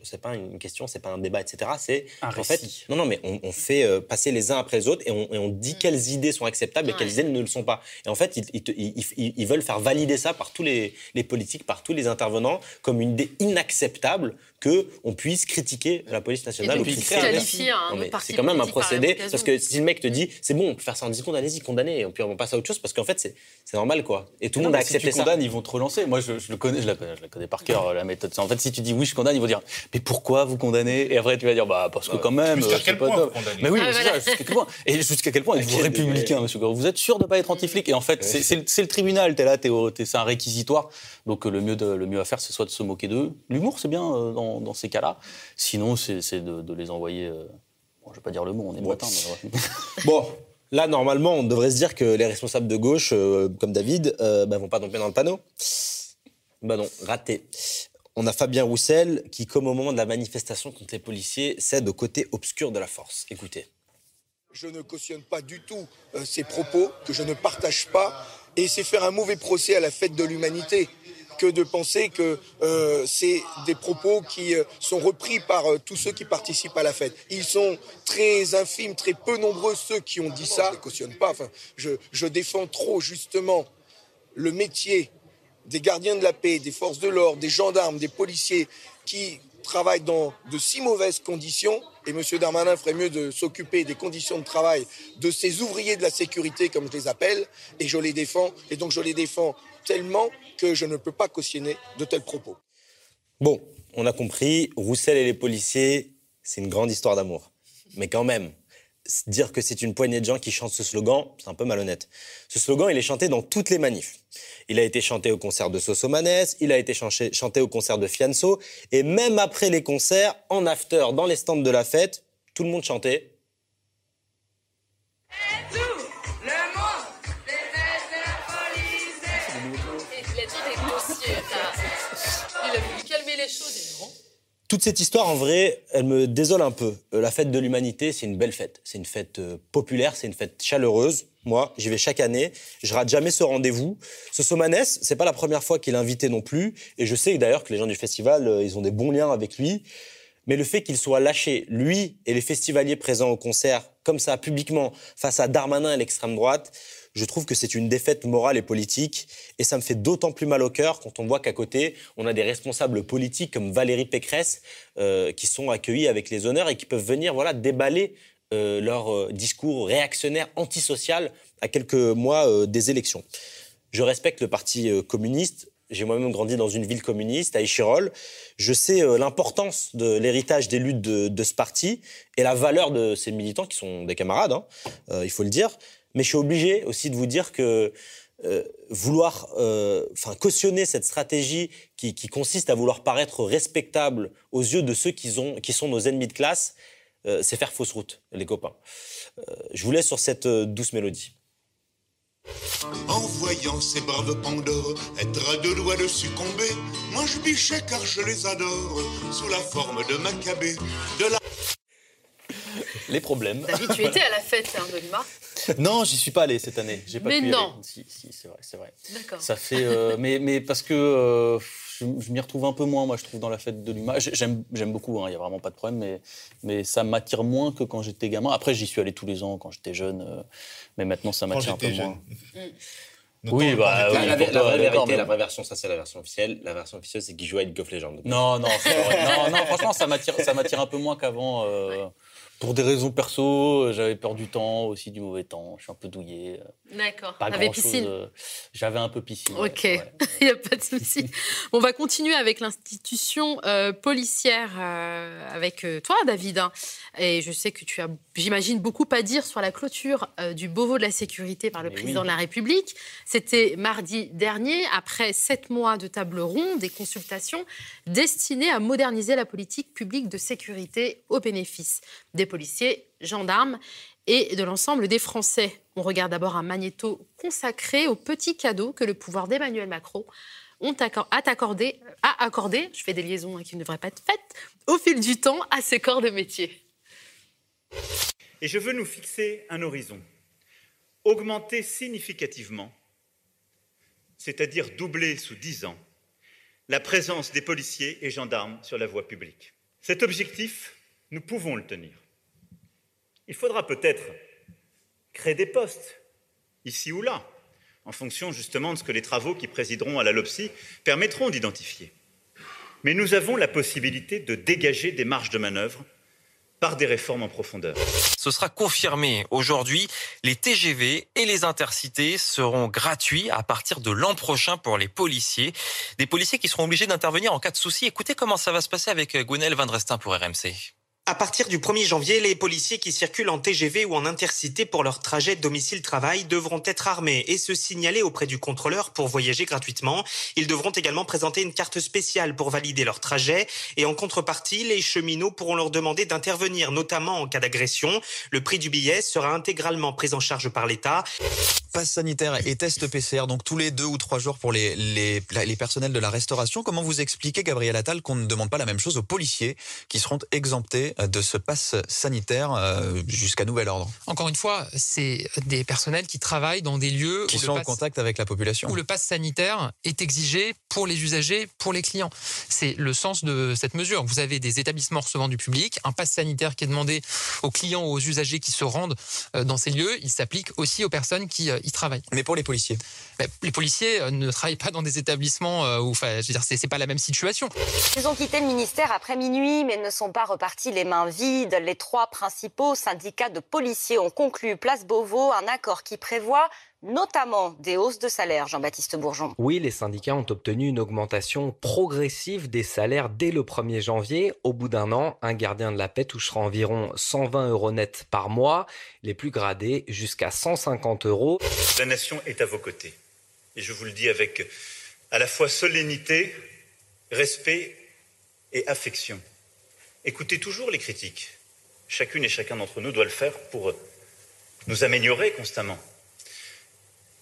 c'est pas une question, c'est pas un débat, etc. C'est Un en fait, non, non, mais on, fait euh, passer les uns après les autres et on, dit quelles idées sont acceptables et quelles idées ne le sont pas. Et en fait, ils, veulent faire valider ça par tous les politiques, par tous les intervenants. Comme une idée inacceptable que on puisse critiquer la police nationale. Et un qualifier un non, autre mais parti C'est quand même un procédé. Parce que si le mec te dit, c'est bon, on peut faire ça en 10 secondes, allez-y, condamnez, et puis on passe à autre chose, parce qu'en fait, c'est c'est normal, quoi. Et tout le monde a mais si accepté tu ça. condamnes, ils vont te relancer. Moi, je, je le connais, je la connais, je la connais par cœur, la méthode. En fait, si tu dis oui, je condamne, ils vont dire mais pourquoi vous condamnez? Et après, tu vas dire bah parce que quand même. Jusqu'à quel c'est pas top. Mais oui, Ah, ça, jusqu'à quel point? Et jusqu'à quel point êtes-vous républicain, monsieur Vous êtes sûr de pas être anti-flic? Et en fait, c'est- c'est le- tribunal. T'es là, c'est un réquisitoire. Donc euh, le mieux, de- le mieux à faire, c'est soit de se moquer d'eux. L'humour, c'est bien euh, dans, dans ces cas-là. Sinon, c'est c'est de, de les envoyer. euh, Bon, je vais pas dire le mot, on est matin, mais ouais. <laughs> Bon, là, normalement, on devrait se dire que les responsables de gauche, euh, comme David, euh, bah, vont pas tomber dans le panneau. Bah non, raté. On a Fabien Roussel qui, comme au moment de la manifestation contre les policiers, cède au côté obscur de la force. Écoutez. Je ne cautionne pas du tout euh, ces propos que je ne partage pas et c'est faire un mauvais procès à la fête de l'humanité que de penser que euh, c'est des propos qui euh, sont repris par euh, tous ceux qui participent à la fête. Ils sont très infimes, très peu nombreux ceux qui ont dit ça. Je ne cautionne pas. Enfin, je, je défends trop justement le métier des gardiens de la paix, des forces de l'ordre, des gendarmes, des policiers qui travaillent dans de si mauvaises conditions. Et M. Darmanin ferait mieux de s'occuper des conditions de travail de ces ouvriers de la sécurité, comme je les appelle, et je les défends. Et donc je les défends tellement que je ne peux pas cautionner de tels propos. Bon, on a compris, Roussel et les policiers, c'est une grande histoire d'amour. Mais quand même, dire que c'est une poignée de gens qui chantent ce slogan, c'est un peu malhonnête. Ce slogan, il est chanté dans toutes les manifs. Il a été chanté au concert de Sosomanes, il a été chanté, au concert de Fianso, et même après les concerts, en after, dans les stands de la fête, tout le monde chantait. Dossiers. Il a voulu calmer les choses. Toute cette histoire, en vrai, elle me désole un peu. Euh, La fête de l'humanité, c'est une belle fête. C'est une fête euh, populaire, c'est une fête chaleureuse. Moi, j'y vais chaque année. Je rate jamais ce rendez-vous. Ce Somanes, c'est pas la première fois qu'il est invité non plus. Et je sais d'ailleurs que les gens du festival, euh, ils ont des bons liens avec lui. Mais le fait qu'il soit lâché, lui et les festivaliers présents au concert, comme ça, publiquement, face à Darmanin et l'extrême droite, je trouve que c'est une défaite morale et politique. Et ça me fait d'autant plus mal au cœur quand on voit qu'à côté, on a des responsables politiques comme Valérie Pécresse euh, qui sont accueillis avec les honneurs et qui peuvent venir voilà, déballer euh, leur euh, discours réactionnaire, antisocial à quelques mois euh, des élections. Je respecte le Parti euh, communiste. J'ai moi-même grandi dans une ville communiste, à Échirol. Je sais l'importance de l'héritage des luttes de, de ce parti et la valeur de ces militants qui sont des camarades, hein, euh, il faut le dire. Mais je suis obligé aussi de vous dire que euh, vouloir, euh, enfin cautionner cette stratégie qui, qui consiste à vouloir paraître respectable aux yeux de ceux qui, ont, qui sont nos ennemis de classe, euh, c'est faire fausse route, les copains. Euh, je vous laisse sur cette euh, douce mélodie. En voyant ces braves pandas être à deux doigts de succomber, moi je bichais car je les adore, sous la forme de Maccabée, de la... Les problèmes. David, tu étais à la fête hein, de. <laughs> Non, j'y suis pas allé cette année. J'ai pas Mais pu y non. aller. Si, si, c'est vrai, c'est vrai. D'accord. Ça fait, euh, <laughs> mais, mais parce que euh, je, je m'y retrouve un peu moins, moi, je trouve, dans la fête de l'UMA. J'ai- J'aime, j'aime beaucoup, il n'y a vraiment pas de problème, mais, mais ça m'attire moins que quand j'étais gamin. Après, j'y suis allé tous les ans quand j'étais jeune, euh, mais maintenant, ça m'attire un peu moins. jeune. Oui, bah, oui, la, toi, vraie d'accord, vérité, mais- la vraie version, ça c'est la version officielle. La version officieuse, c'est qu'il jouait à League of Legends. Non, non, non, non, franchement, ça m'attire, ça m'attire un peu moins qu'avant. euh, Pour des raisons perso, euh, j'avais peur du temps, aussi du mauvais temps. Je suis un peu douillé. euh, D'accord. Pas grand-chose, piscine. euh, J'avais un peu piscine. Ok, ouais, <laughs> il n'y a pas de souci. <laughs> On va continuer avec l'institution euh, policière, euh, avec toi, David. hein. Et je sais que tu as, j'imagine, beaucoup à dire sur la clôture euh, du Beauvau de la sécurité par le Mais président oui. de la République. C'était mardi dernier, après sept mois de table ronde et consultations destinées à moderniser la politique publique de sécurité au bénéfice des policiers, gendarmes et de l'ensemble des Français. On regarde d'abord un magnéto consacré aux petits cadeaux que le pouvoir d'Emmanuel Macron a accordé, je fais des liaisons hein, qui ne devraient pas être faites, au fil du temps à ses corps de métier. Et je veux nous fixer un horizon. Augmenter significativement, c'est-à-dire doubler sous 10 ans, la présence des policiers et gendarmes sur la voie publique. Cet objectif, nous pouvons le tenir. Il faudra peut-être créer des postes, ici ou là, en fonction justement de ce que les travaux qui présideront à la LOPSI permettront d'identifier. Mais nous avons la possibilité de dégager des marges de manœuvre par des réformes en profondeur. Ce sera confirmé aujourd'hui. Les TGV et les intercités seront gratuits à partir de l'an prochain pour les policiers. Des policiers qui seront obligés d'intervenir en cas de souci. Écoutez comment ça va se passer avec Gwenel Van Drestin pour RMC. À partir du 1er janvier, les policiers qui circulent en TGV ou en intercité pour leur trajet domicile-travail devront être armés et se signaler auprès du contrôleur pour voyager gratuitement. Ils devront également présenter une carte spéciale pour valider leur trajet et en contrepartie, les cheminots pourront leur demander d'intervenir, notamment en cas d'agression. Le prix du billet sera intégralement pris en charge par l'État. Passe sanitaire et test PCR, donc tous les deux ou trois jours pour les, les, les personnels de la restauration. Comment vous expliquez, Gabriel Attal, qu'on ne demande pas la même chose aux policiers qui seront exemptés de ce passe sanitaire euh, jusqu'à nouvel ordre? Encore une fois, c'est des personnels qui travaillent dans des lieux qui sont en contact avec la population. Où le passe sanitaire est exigé pour les usagers, pour les clients. C'est le sens de cette mesure. Vous avez des établissements recevant du public, un passe sanitaire qui est demandé aux clients ou aux usagers qui se rendent euh, dans ces lieux. Il s'applique aussi aux personnes qui euh, y travaillent. Mais pour les policiers ben, Les policiers ne travaillent pas dans des établissements où, enfin, je veux dire, c'est pas la même situation. Ils ont quitté le ministère après minuit, mais ne sont pas repartis les mains vides. Les trois principaux syndicats de policiers ont conclu, place Beauvau, un accord qui prévoit notamment des hausses de salaire, Jean-Baptiste Bourgeon. Oui, les syndicats ont obtenu une augmentation progressive des salaires dès le 1er janvier. Au bout d'un an, un gardien de la paix touchera environ 120 euros net par mois, les plus gradés jusqu'à 150 euros. La nation est à vos côtés. Et je vous le dis avec à la fois solennité, respect et affection. Écoutez toujours les critiques. Chacune et chacun d'entre nous doit le faire pour nous améliorer constamment.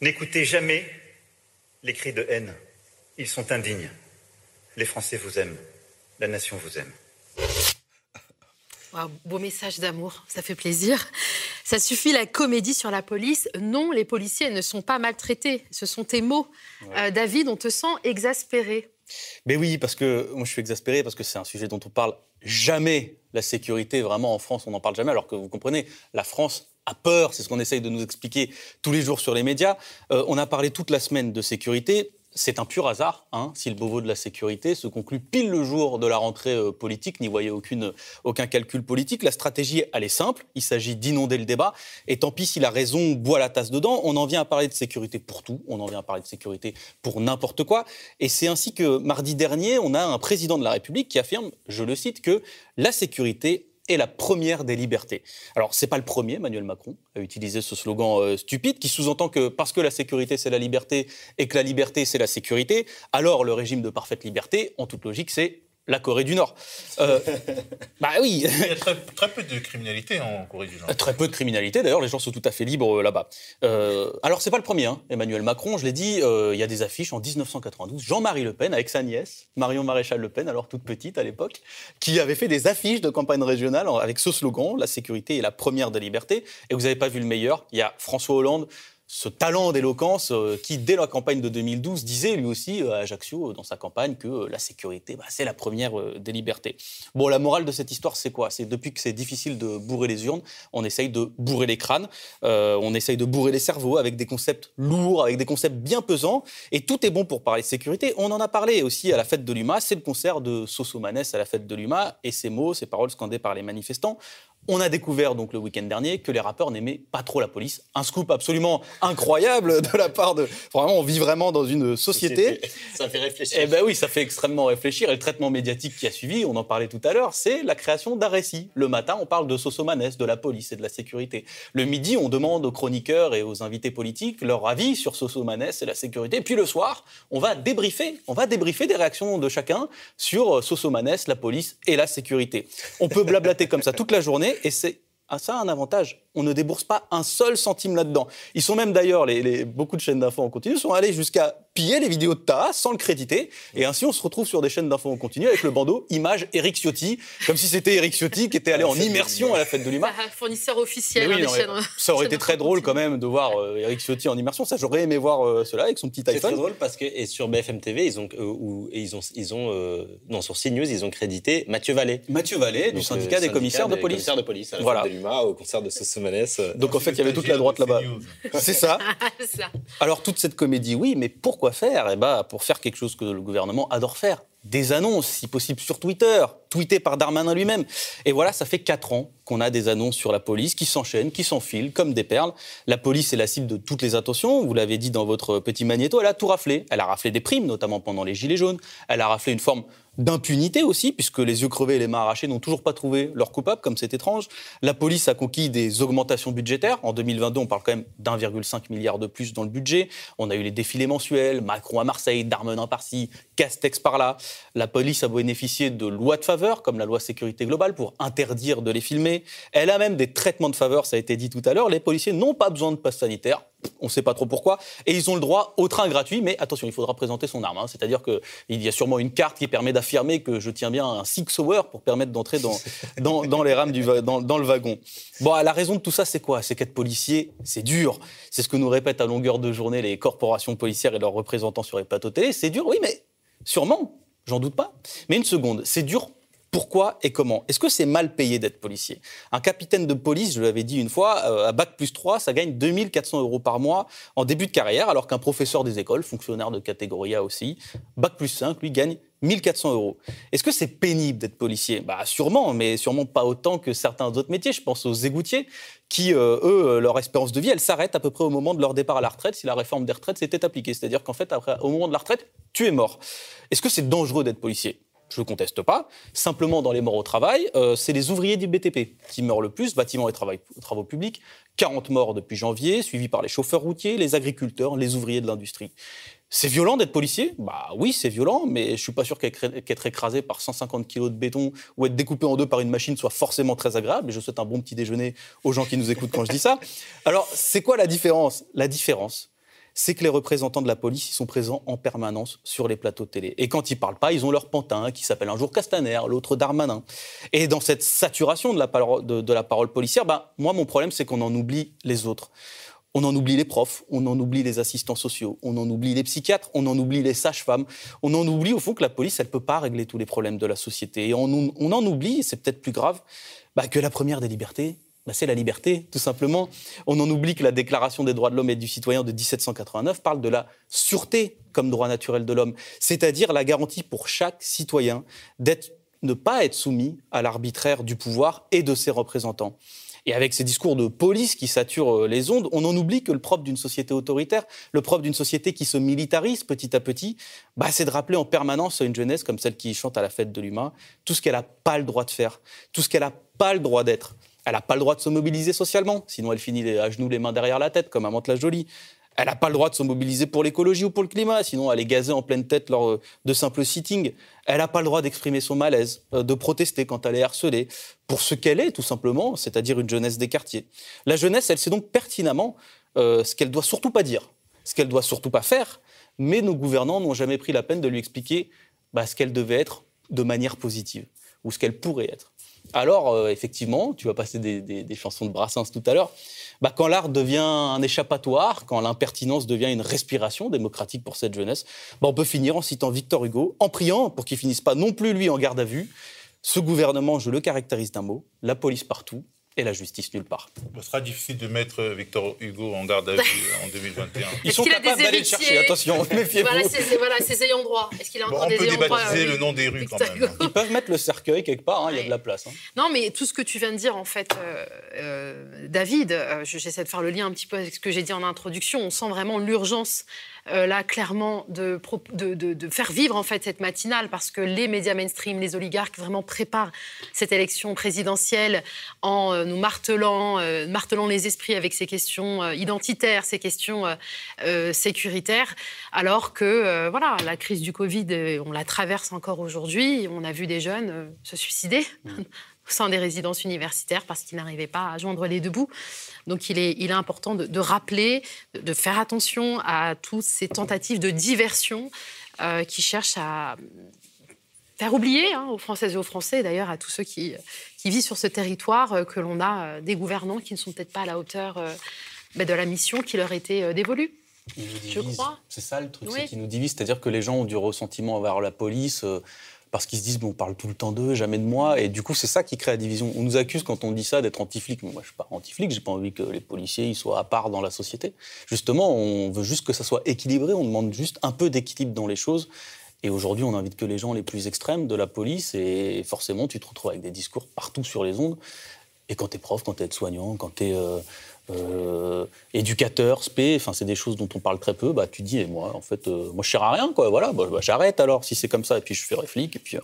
N'écoutez jamais les cris de haine. Ils sont indignes. Les Français vous aiment. La nation vous aime. beau message d'amour, ça fait plaisir. Ça suffit la comédie sur la police. Non, les policiers ne sont pas maltraités. Ce sont tes mots. Euh, David, on te sent exaspéré. Mais oui, parce que moi je suis exaspéré parce que c'est un sujet dont on parle jamais. La sécurité, vraiment en France, on n'en parle jamais. Alors que vous comprenez, la France a peur, c'est ce qu'on essaye de nous expliquer tous les jours sur les médias. Euh, on a parlé toute la semaine de sécurité c'est un pur hasard hein, si le Beauvau de la sécurité se conclut pile le jour de la rentrée euh, politique. N'y voyez aucune, aucun calcul politique. La stratégie, elle est simple. Il s'agit d'inonder le débat. Et tant pis si la raison boit la tasse dedans. On en vient à parler de sécurité pour tout. On en vient à parler de sécurité pour n'importe quoi. Et c'est ainsi que mardi dernier, on a un président de la République qui affirme, je le cite, que la sécurité la première des libertés. Alors, c'est pas le premier, Emmanuel Macron, à utiliser ce slogan euh, stupide qui sous-entend que parce que la sécurité c'est la liberté et que la liberté c'est la sécurité, alors le régime de parfaite liberté, en toute logique, c'est la Corée du Nord. Euh, <laughs> bah oui. Il y a très, peu de criminalité en Corée du Nord. Très peu de criminalité. D'ailleurs, les gens sont tout à fait libres euh, là-bas. Euh, alors, c'est pas le premier. Hein. Emmanuel Macron, je l'ai dit, euh, il y a des affiches en 1992. Jean-Marie Le Pen avec sa nièce, Marion Maréchal Le Pen, alors toute petite à l'époque, qui avait fait des affiches de campagne régionale avec ce slogan "La sécurité est la première des libertés". Et vous n'avez pas vu le meilleur. Il y a François Hollande ce talent d'éloquence euh, qui, dès la campagne de 2012, disait lui aussi euh, à Ajaccio, euh, dans sa campagne, que la sécurité, bah, c'est la première des libertés. Bon, la morale de cette histoire, c'est quoi? C'est depuis que c'est difficile de bourrer les urnes, on essaye de bourrer les crânes, on essaye de bourrer les cerveaux avec des concepts lourds, avec des concepts bien pesants, et tout est bon pour parler de sécurité. On en a parlé aussi à la fête de l'UMA, c'est le concert de Sosomanes à la fête de l'UMA, et ces mots, ces paroles scandées par les manifestants on a découvert donc le week-end dernier que les rappeurs n'aimaient pas trop la police. Un scoop absolument incroyable de la part de. Vraiment, on vit vraiment dans une société. <laughs> Ça fait réfléchir. Eh ben oui, ça fait extrêmement réfléchir. Et le traitement médiatique qui a suivi, on en parlait tout à l'heure, c'est la création d'un récit. Le matin, on parle de Sosomanes, de la police et de la sécurité. Le midi, on demande aux chroniqueurs et aux invités politiques leur avis sur Sosomanes et la sécurité. Puis le soir, on va débriefer, on va débriefer des réactions de chacun sur Sosomanes, la police et la sécurité. On peut blablater comme ça toute la journée et c'est ça a un avantage on ne débourse pas un seul centime là-dedans. Ils sont même d'ailleurs, les, beaucoup de chaînes d'infos en continu sont allés jusqu'à piller les vidéos de Taha sans le créditer. Et ainsi, on se retrouve sur des chaînes d'infos en continu avec le bandeau image Eric Ciotti, comme si c'était Eric Ciotti qui était allé en immersion à la fête de l'UMA. Ah, fournisseur officiel. Oui, hein, ça aurait été très drôle quand même de voir euh, Eric Ciotti en immersion. Ça, j'aurais aimé voir euh, cela avec son petit iPhone. C'est très drôle parce que et sur BFM TV, ils ont, euh, ils ont, ils ont non, sur CNews, ils ont crédité Mathieu Vallée. Mathieu Vallée, du syndicat, des commissaires de police. Commissaires de police à la fête de au concert de Sosomanes. Donc en fait, il y avait toute la droite là-bas. <laughs> C'est ça. Alors toute cette comédie, oui, mais pourquoi faire? Eh ben, pour faire quelque chose que le gouvernement adore faire des annonces, si possible sur Twitter, tweetées par Darmanin lui-même. Et voilà, ça fait quatre ans qu'on a des annonces sur la police qui s'enchaînent, qui s'enfilent comme des perles. La police est la cible de toutes les attentions. Vous l'avez dit dans votre petit magnéto, elle a tout raflé. Elle a raflé des primes, notamment pendant les Gilets jaunes. Elle a raflé une forme d'impunité aussi, puisque les yeux crevés et les mains arrachées n'ont toujours pas trouvé leur coupable, comme c'est étrange. La police a conquis des augmentations budgétaires. En 2022, on parle quand même d'1,5 milliard de plus dans le budget. On a eu les défilés mensuels, Macron à Marseille, Darmanin par-ci, Castex par-là. La police a bénéficié de lois de faveur, comme la loi sécurité globale, pour interdire de les filmer. Elle a même des traitements de faveur, ça a été dit tout à l'heure. Les policiers n'ont pas besoin de passe sanitaire on ne sait pas trop pourquoi, et ils ont le droit au train gratuit, mais attention, il faudra présenter son arme. Hein. C'est-à-dire qu'il y a sûrement une carte qui permet d'affirmer que je tiens bien un Six Hour pour permettre d'entrer <laughs> dans, dans, les rames du, dans, dans, le wagon. Bon, la raison de tout ça, c'est quoi? C'est qu'être policier, c'est dur. C'est ce que nous répètent à longueur de journée les corporations policières et leurs représentants sur les plateaux télé. C'est dur, oui, mais sûrement, j'en doute pas. Mais une seconde, c'est dur pourquoi et comment Est-ce que c'est mal payé d'être policier? Un capitaine de police, je l'avais dit une fois, euh, à Bac plus 3, ça gagne 2400 euros par mois en début de carrière, alors qu'un professeur des écoles, fonctionnaire de catégorie A aussi, Bac plus 5, lui gagne 1400 euros. Est-ce que c'est pénible d'être policier? Bah sûrement, mais sûrement pas autant que certains autres métiers. Je pense aux égoutiers qui, euh, eux, euh, leur espérance de vie, elle s'arrête à peu près au moment de leur départ à la retraite si la réforme des retraites s'était appliquée. C'est-à-dire qu'en fait, au moment de la retraite, tu es mort. Est-ce que c'est dangereux d'être policier? Je ne conteste pas. Simplement, dans les morts au travail, euh, c'est les ouvriers du BTP qui meurent le plus, bâtiments et travaux publics. 40 morts depuis janvier, suivis par les chauffeurs routiers, les agriculteurs, les ouvriers de l'industrie. C'est violent d'être policier? Bah oui, c'est violent, mais je suis pas sûr qu'être écrasé par 150 kilos de béton ou être découpé en deux par une machine soit forcément très agréable. Et je souhaite un bon petit déjeuner aux gens qui nous écoutent quand je dis ça. Alors, c'est quoi la différence? La différence, c'est que les représentants de la police ils sont présents en permanence sur les plateaux de télé. Et quand ils parlent pas, ils ont leur pantin qui s'appelle un jour Castaner, l'autre Darmanin. Et dans cette saturation de la parole, policière, ben, moi, mon problème, c'est qu'on en oublie les autres. On en oublie les profs, on en oublie les assistants sociaux, on en oublie les psychiatres, on en oublie les sages-femmes, on en oublie au fond que la police, elle ne peut pas régler tous les problèmes de la société. Et on, en oublie, c'est peut-être plus grave, bah, que la première des libertés, bah, c'est la liberté, tout simplement. On en oublie que la Déclaration des droits de l'homme et du citoyen de 1789 parle de la sûreté comme droit naturel de l'homme, c'est-à-dire la garantie pour chaque citoyen d'être, ne pas être soumis à l'arbitraire du pouvoir et de ses représentants. Et avec ces discours de police qui saturent euh, les ondes, on en oublie que le propre d'une société autoritaire, le propre d'une société qui se militarise petit à petit, bah, c'est de rappeler en permanence à une jeunesse comme celle qui chante à la fête de l'humain tout ce qu'elle n'a pas le droit de faire, tout ce qu'elle n'a pas le droit d'être. Elle n'a pas le droit de se mobiliser socialement, sinon elle finit à genoux les mains derrière la tête, comme Amante la Jolie. Elle n'a pas le droit de se mobiliser pour l'écologie ou pour le climat, sinon elle est gazée en pleine tête lors de simples sittings. Elle n'a pas le droit d'exprimer son malaise, euh, de protester quand elle est harcelée, pour ce qu'elle est, tout simplement, c'est-à-dire une jeunesse des quartiers. La jeunesse, elle sait donc pertinemment euh, ce qu'elle doit surtout pas dire, ce qu'elle doit surtout pas faire, mais nos gouvernants n'ont jamais pris la peine de lui expliquer bah, ce qu'elle devait être de manière positive, ou ce qu'elle pourrait être. Alors, euh, effectivement, tu vas passer des, chansons de Brassens tout à l'heure, bah, quand l'art devient un échappatoire, quand l'impertinence devient une respiration démocratique pour cette jeunesse, bah, on peut finir en citant Victor Hugo, en priant pour qu'il finisse pas non plus lui en garde à vue. Ce gouvernement, je le caractérise d'un mot, la police partout, et la justice nulle part. Ce sera difficile de mettre Victor Hugo en garde à vue en 2021. Ils sont capables d'aller le chercher, attention, <laughs> méfiez-vous. Voilà, ses ayants droit. Est-ce qu'il a encore on des peut ayants droit débaptiser le nom des rues quand même. Ils peuvent mettre le cercueil quelque part, hein, il y a de la place. Hein. Non, mais tout ce que tu viens de dire, en fait, euh, euh, David, euh, j'essaie de faire le lien un petit peu avec ce que j'ai dit en introduction, on sent vraiment l'urgence euh, là, clairement, de, faire vivre en fait cette matinale parce que les médias mainstream, les oligarques vraiment préparent cette élection présidentielle en euh, nous martelant, euh, martelant les esprits avec ces questions identitaires, ces questions sécuritaires, alors que voilà, la crise du Covid, on la traverse encore aujourd'hui. On a vu des jeunes se suicider. Au sein des résidences universitaires parce qu'ils n'arrivaient pas à joindre les deux bouts. Donc il est, il est important de, rappeler, de, faire attention à toutes ces tentatives de diversion euh, qui cherchent à faire oublier hein, aux Françaises et aux Français, d'ailleurs à tous ceux qui, qui vivent sur ce territoire, euh, que l'on a euh, des gouvernants qui ne sont peut-être pas à la hauteur ben, de la mission qui leur était dévolue. Je crois. C'est ça le truc, c'est qu'ils nous divisent. C'est-à-dire que les gens ont du ressentiment envers la police parce qu'ils se disent, bon, on parle tout le temps d'eux, jamais de moi. Et du coup, c'est ça qui crée la division. On nous accuse quand on dit ça d'être anti-flic. Moi, je suis pas anti-flic, j'ai pas envie que les policiers ils soient à part dans la société. Justement, on veut juste que ça soit équilibré, on demande juste un peu d'équilibre dans les choses. Et aujourd'hui, on n'invite que les gens les plus extrêmes de la police et forcément, tu te retrouves avec des discours partout sur les ondes. Et quand tu es prof, quand tu es soignant, quand tu es euh, euh, éducateur, spé, enfin c'est des choses dont on parle très peu, bah tu dis moi en fait euh, moi je sers à rien quoi, voilà, bah, bah, j'arrête alors si c'est comme ça et puis je fais réflic et puis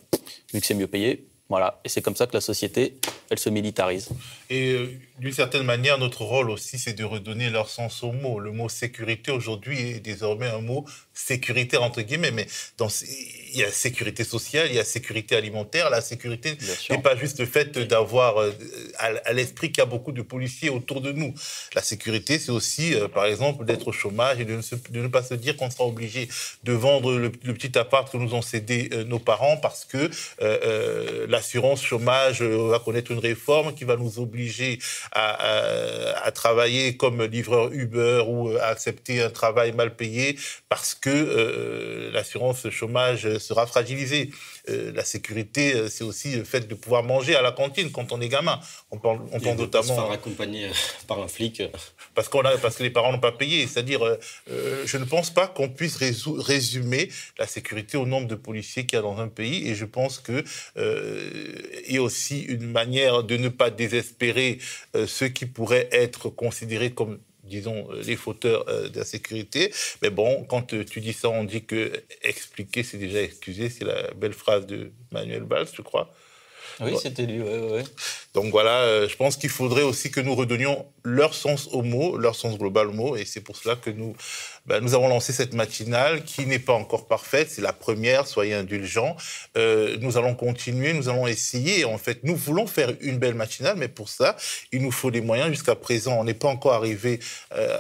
vu que c'est mieux payé, voilà, et c'est comme ça que la société elle se militarise. Et d'une certaine manière, notre rôle aussi, c'est de redonner leur sens au mot. Le mot sécurité aujourd'hui est désormais un mot sécuritaire entre guillemets, mais dans, il y a sécurité sociale, il y a sécurité alimentaire. La sécurité n'est pas juste le fait d'avoir euh, à, l'esprit qu'il y a beaucoup de policiers autour de nous. La sécurité, c'est aussi, euh, par exemple, d'être au chômage et de ne, pas se dire qu'on sera obligé de vendre le, petit appart que nous ont cédé euh, nos parents parce que l'assurance chômage va connaître une réforme qui va nous obliger à, travailler comme livreur Uber ou à accepter un travail mal payé parce que euh, l'assurance chômage sera fragilisée. Euh, la sécurité, euh, c'est aussi le fait de pouvoir manger à la cantine quand on est gamin. On parle, on parle notamment. Se faire accompagner <laughs> par un flic. Parce, qu'on a, parce que les parents n'ont pas payé. C'est-à-dire, je ne pense pas qu'on puisse résumer la sécurité au nombre de policiers qu'il y a dans un pays. Et je pense que il y a aussi une manière de ne pas désespérer ceux qui pourraient être considérés comme disons, euh, les fauteurs euh, de la sécurité. Mais bon, quand euh, tu dis ça, on dit que expliquer, c'est déjà excuser. C'est la belle phrase de Manuel Valls, je crois. Oui, c'était lui, oui, oui. Donc voilà, je pense qu'il faudrait aussi que nous redonnions leur sens au mot, leur sens global au mot, et c'est pour cela que nous ben, nous avons lancé cette matinale qui n'est pas encore parfaite. C'est la première, soyez indulgents. Euh, nous allons continuer, nous allons essayer. En fait, nous voulons faire une belle matinale, mais pour ça, il nous faut des moyens. Jusqu'à présent, on n'est pas encore arrivé euh,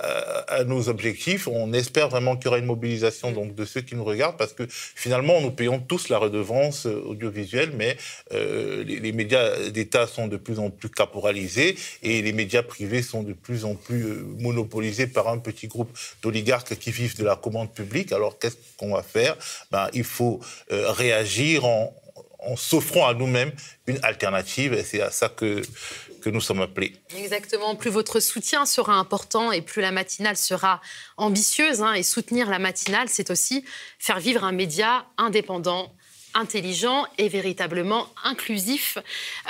à, nos objectifs. On espère vraiment qu'il y aura une mobilisation donc, de ceux qui nous regardent parce que finalement, nous payons tous la redevance euh, audiovisuelle, mais euh, les, les, médias d'État sont de plus en plus caporalisés et les médias privés sont de plus en plus euh, monopolisés par un petit groupe d'oligarques qui vivent de la commande publique. Alors qu'est-ce qu'on va faire? Ben, Il faut euh, réagir en, s'offrant à nous-mêmes une alternative et c'est à ça que, que nous sommes appelés. Exactement. Plus votre soutien sera important et plus la matinale sera ambitieuse. Hein, et soutenir la matinale, c'est aussi faire vivre un média indépendant intelligent et véritablement inclusif.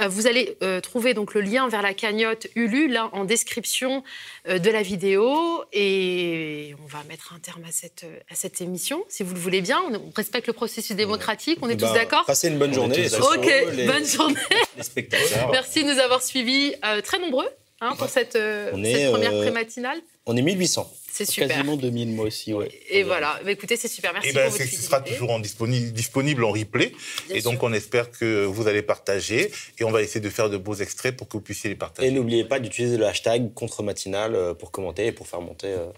Euh, vous allez euh, trouver donc le lien vers la cagnotte Ulu là en description euh, de la vidéo et on va mettre un terme à cette, à cette émission si vous le voulez bien. On respecte le processus démocratique, on est eh tous ben, d'accord Passez une bonne journée. Ok, bonne journée. Les spectateurs. <laughs> Merci de nous avoir suivis très nombreux hein, pour cette, cette première pré-matinale. On est 1800. C'est super. Quasiment 2000 mois aussi, ouais. Et voilà. Bah, écoutez, c'est super. Merci et eh ben, votre Ce sera toujours en disponible, disponible en replay. et donc, on espère que vous allez partager. Et on va essayer de faire de beaux extraits pour que vous puissiez les partager. Et n'oubliez pas d'utiliser le hashtag contre matinale euh, pour commenter et pour faire monter euh,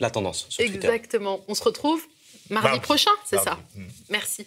la tendance sur Exactement. On se retrouve mardi, prochain, c'est ça? Mm. Merci.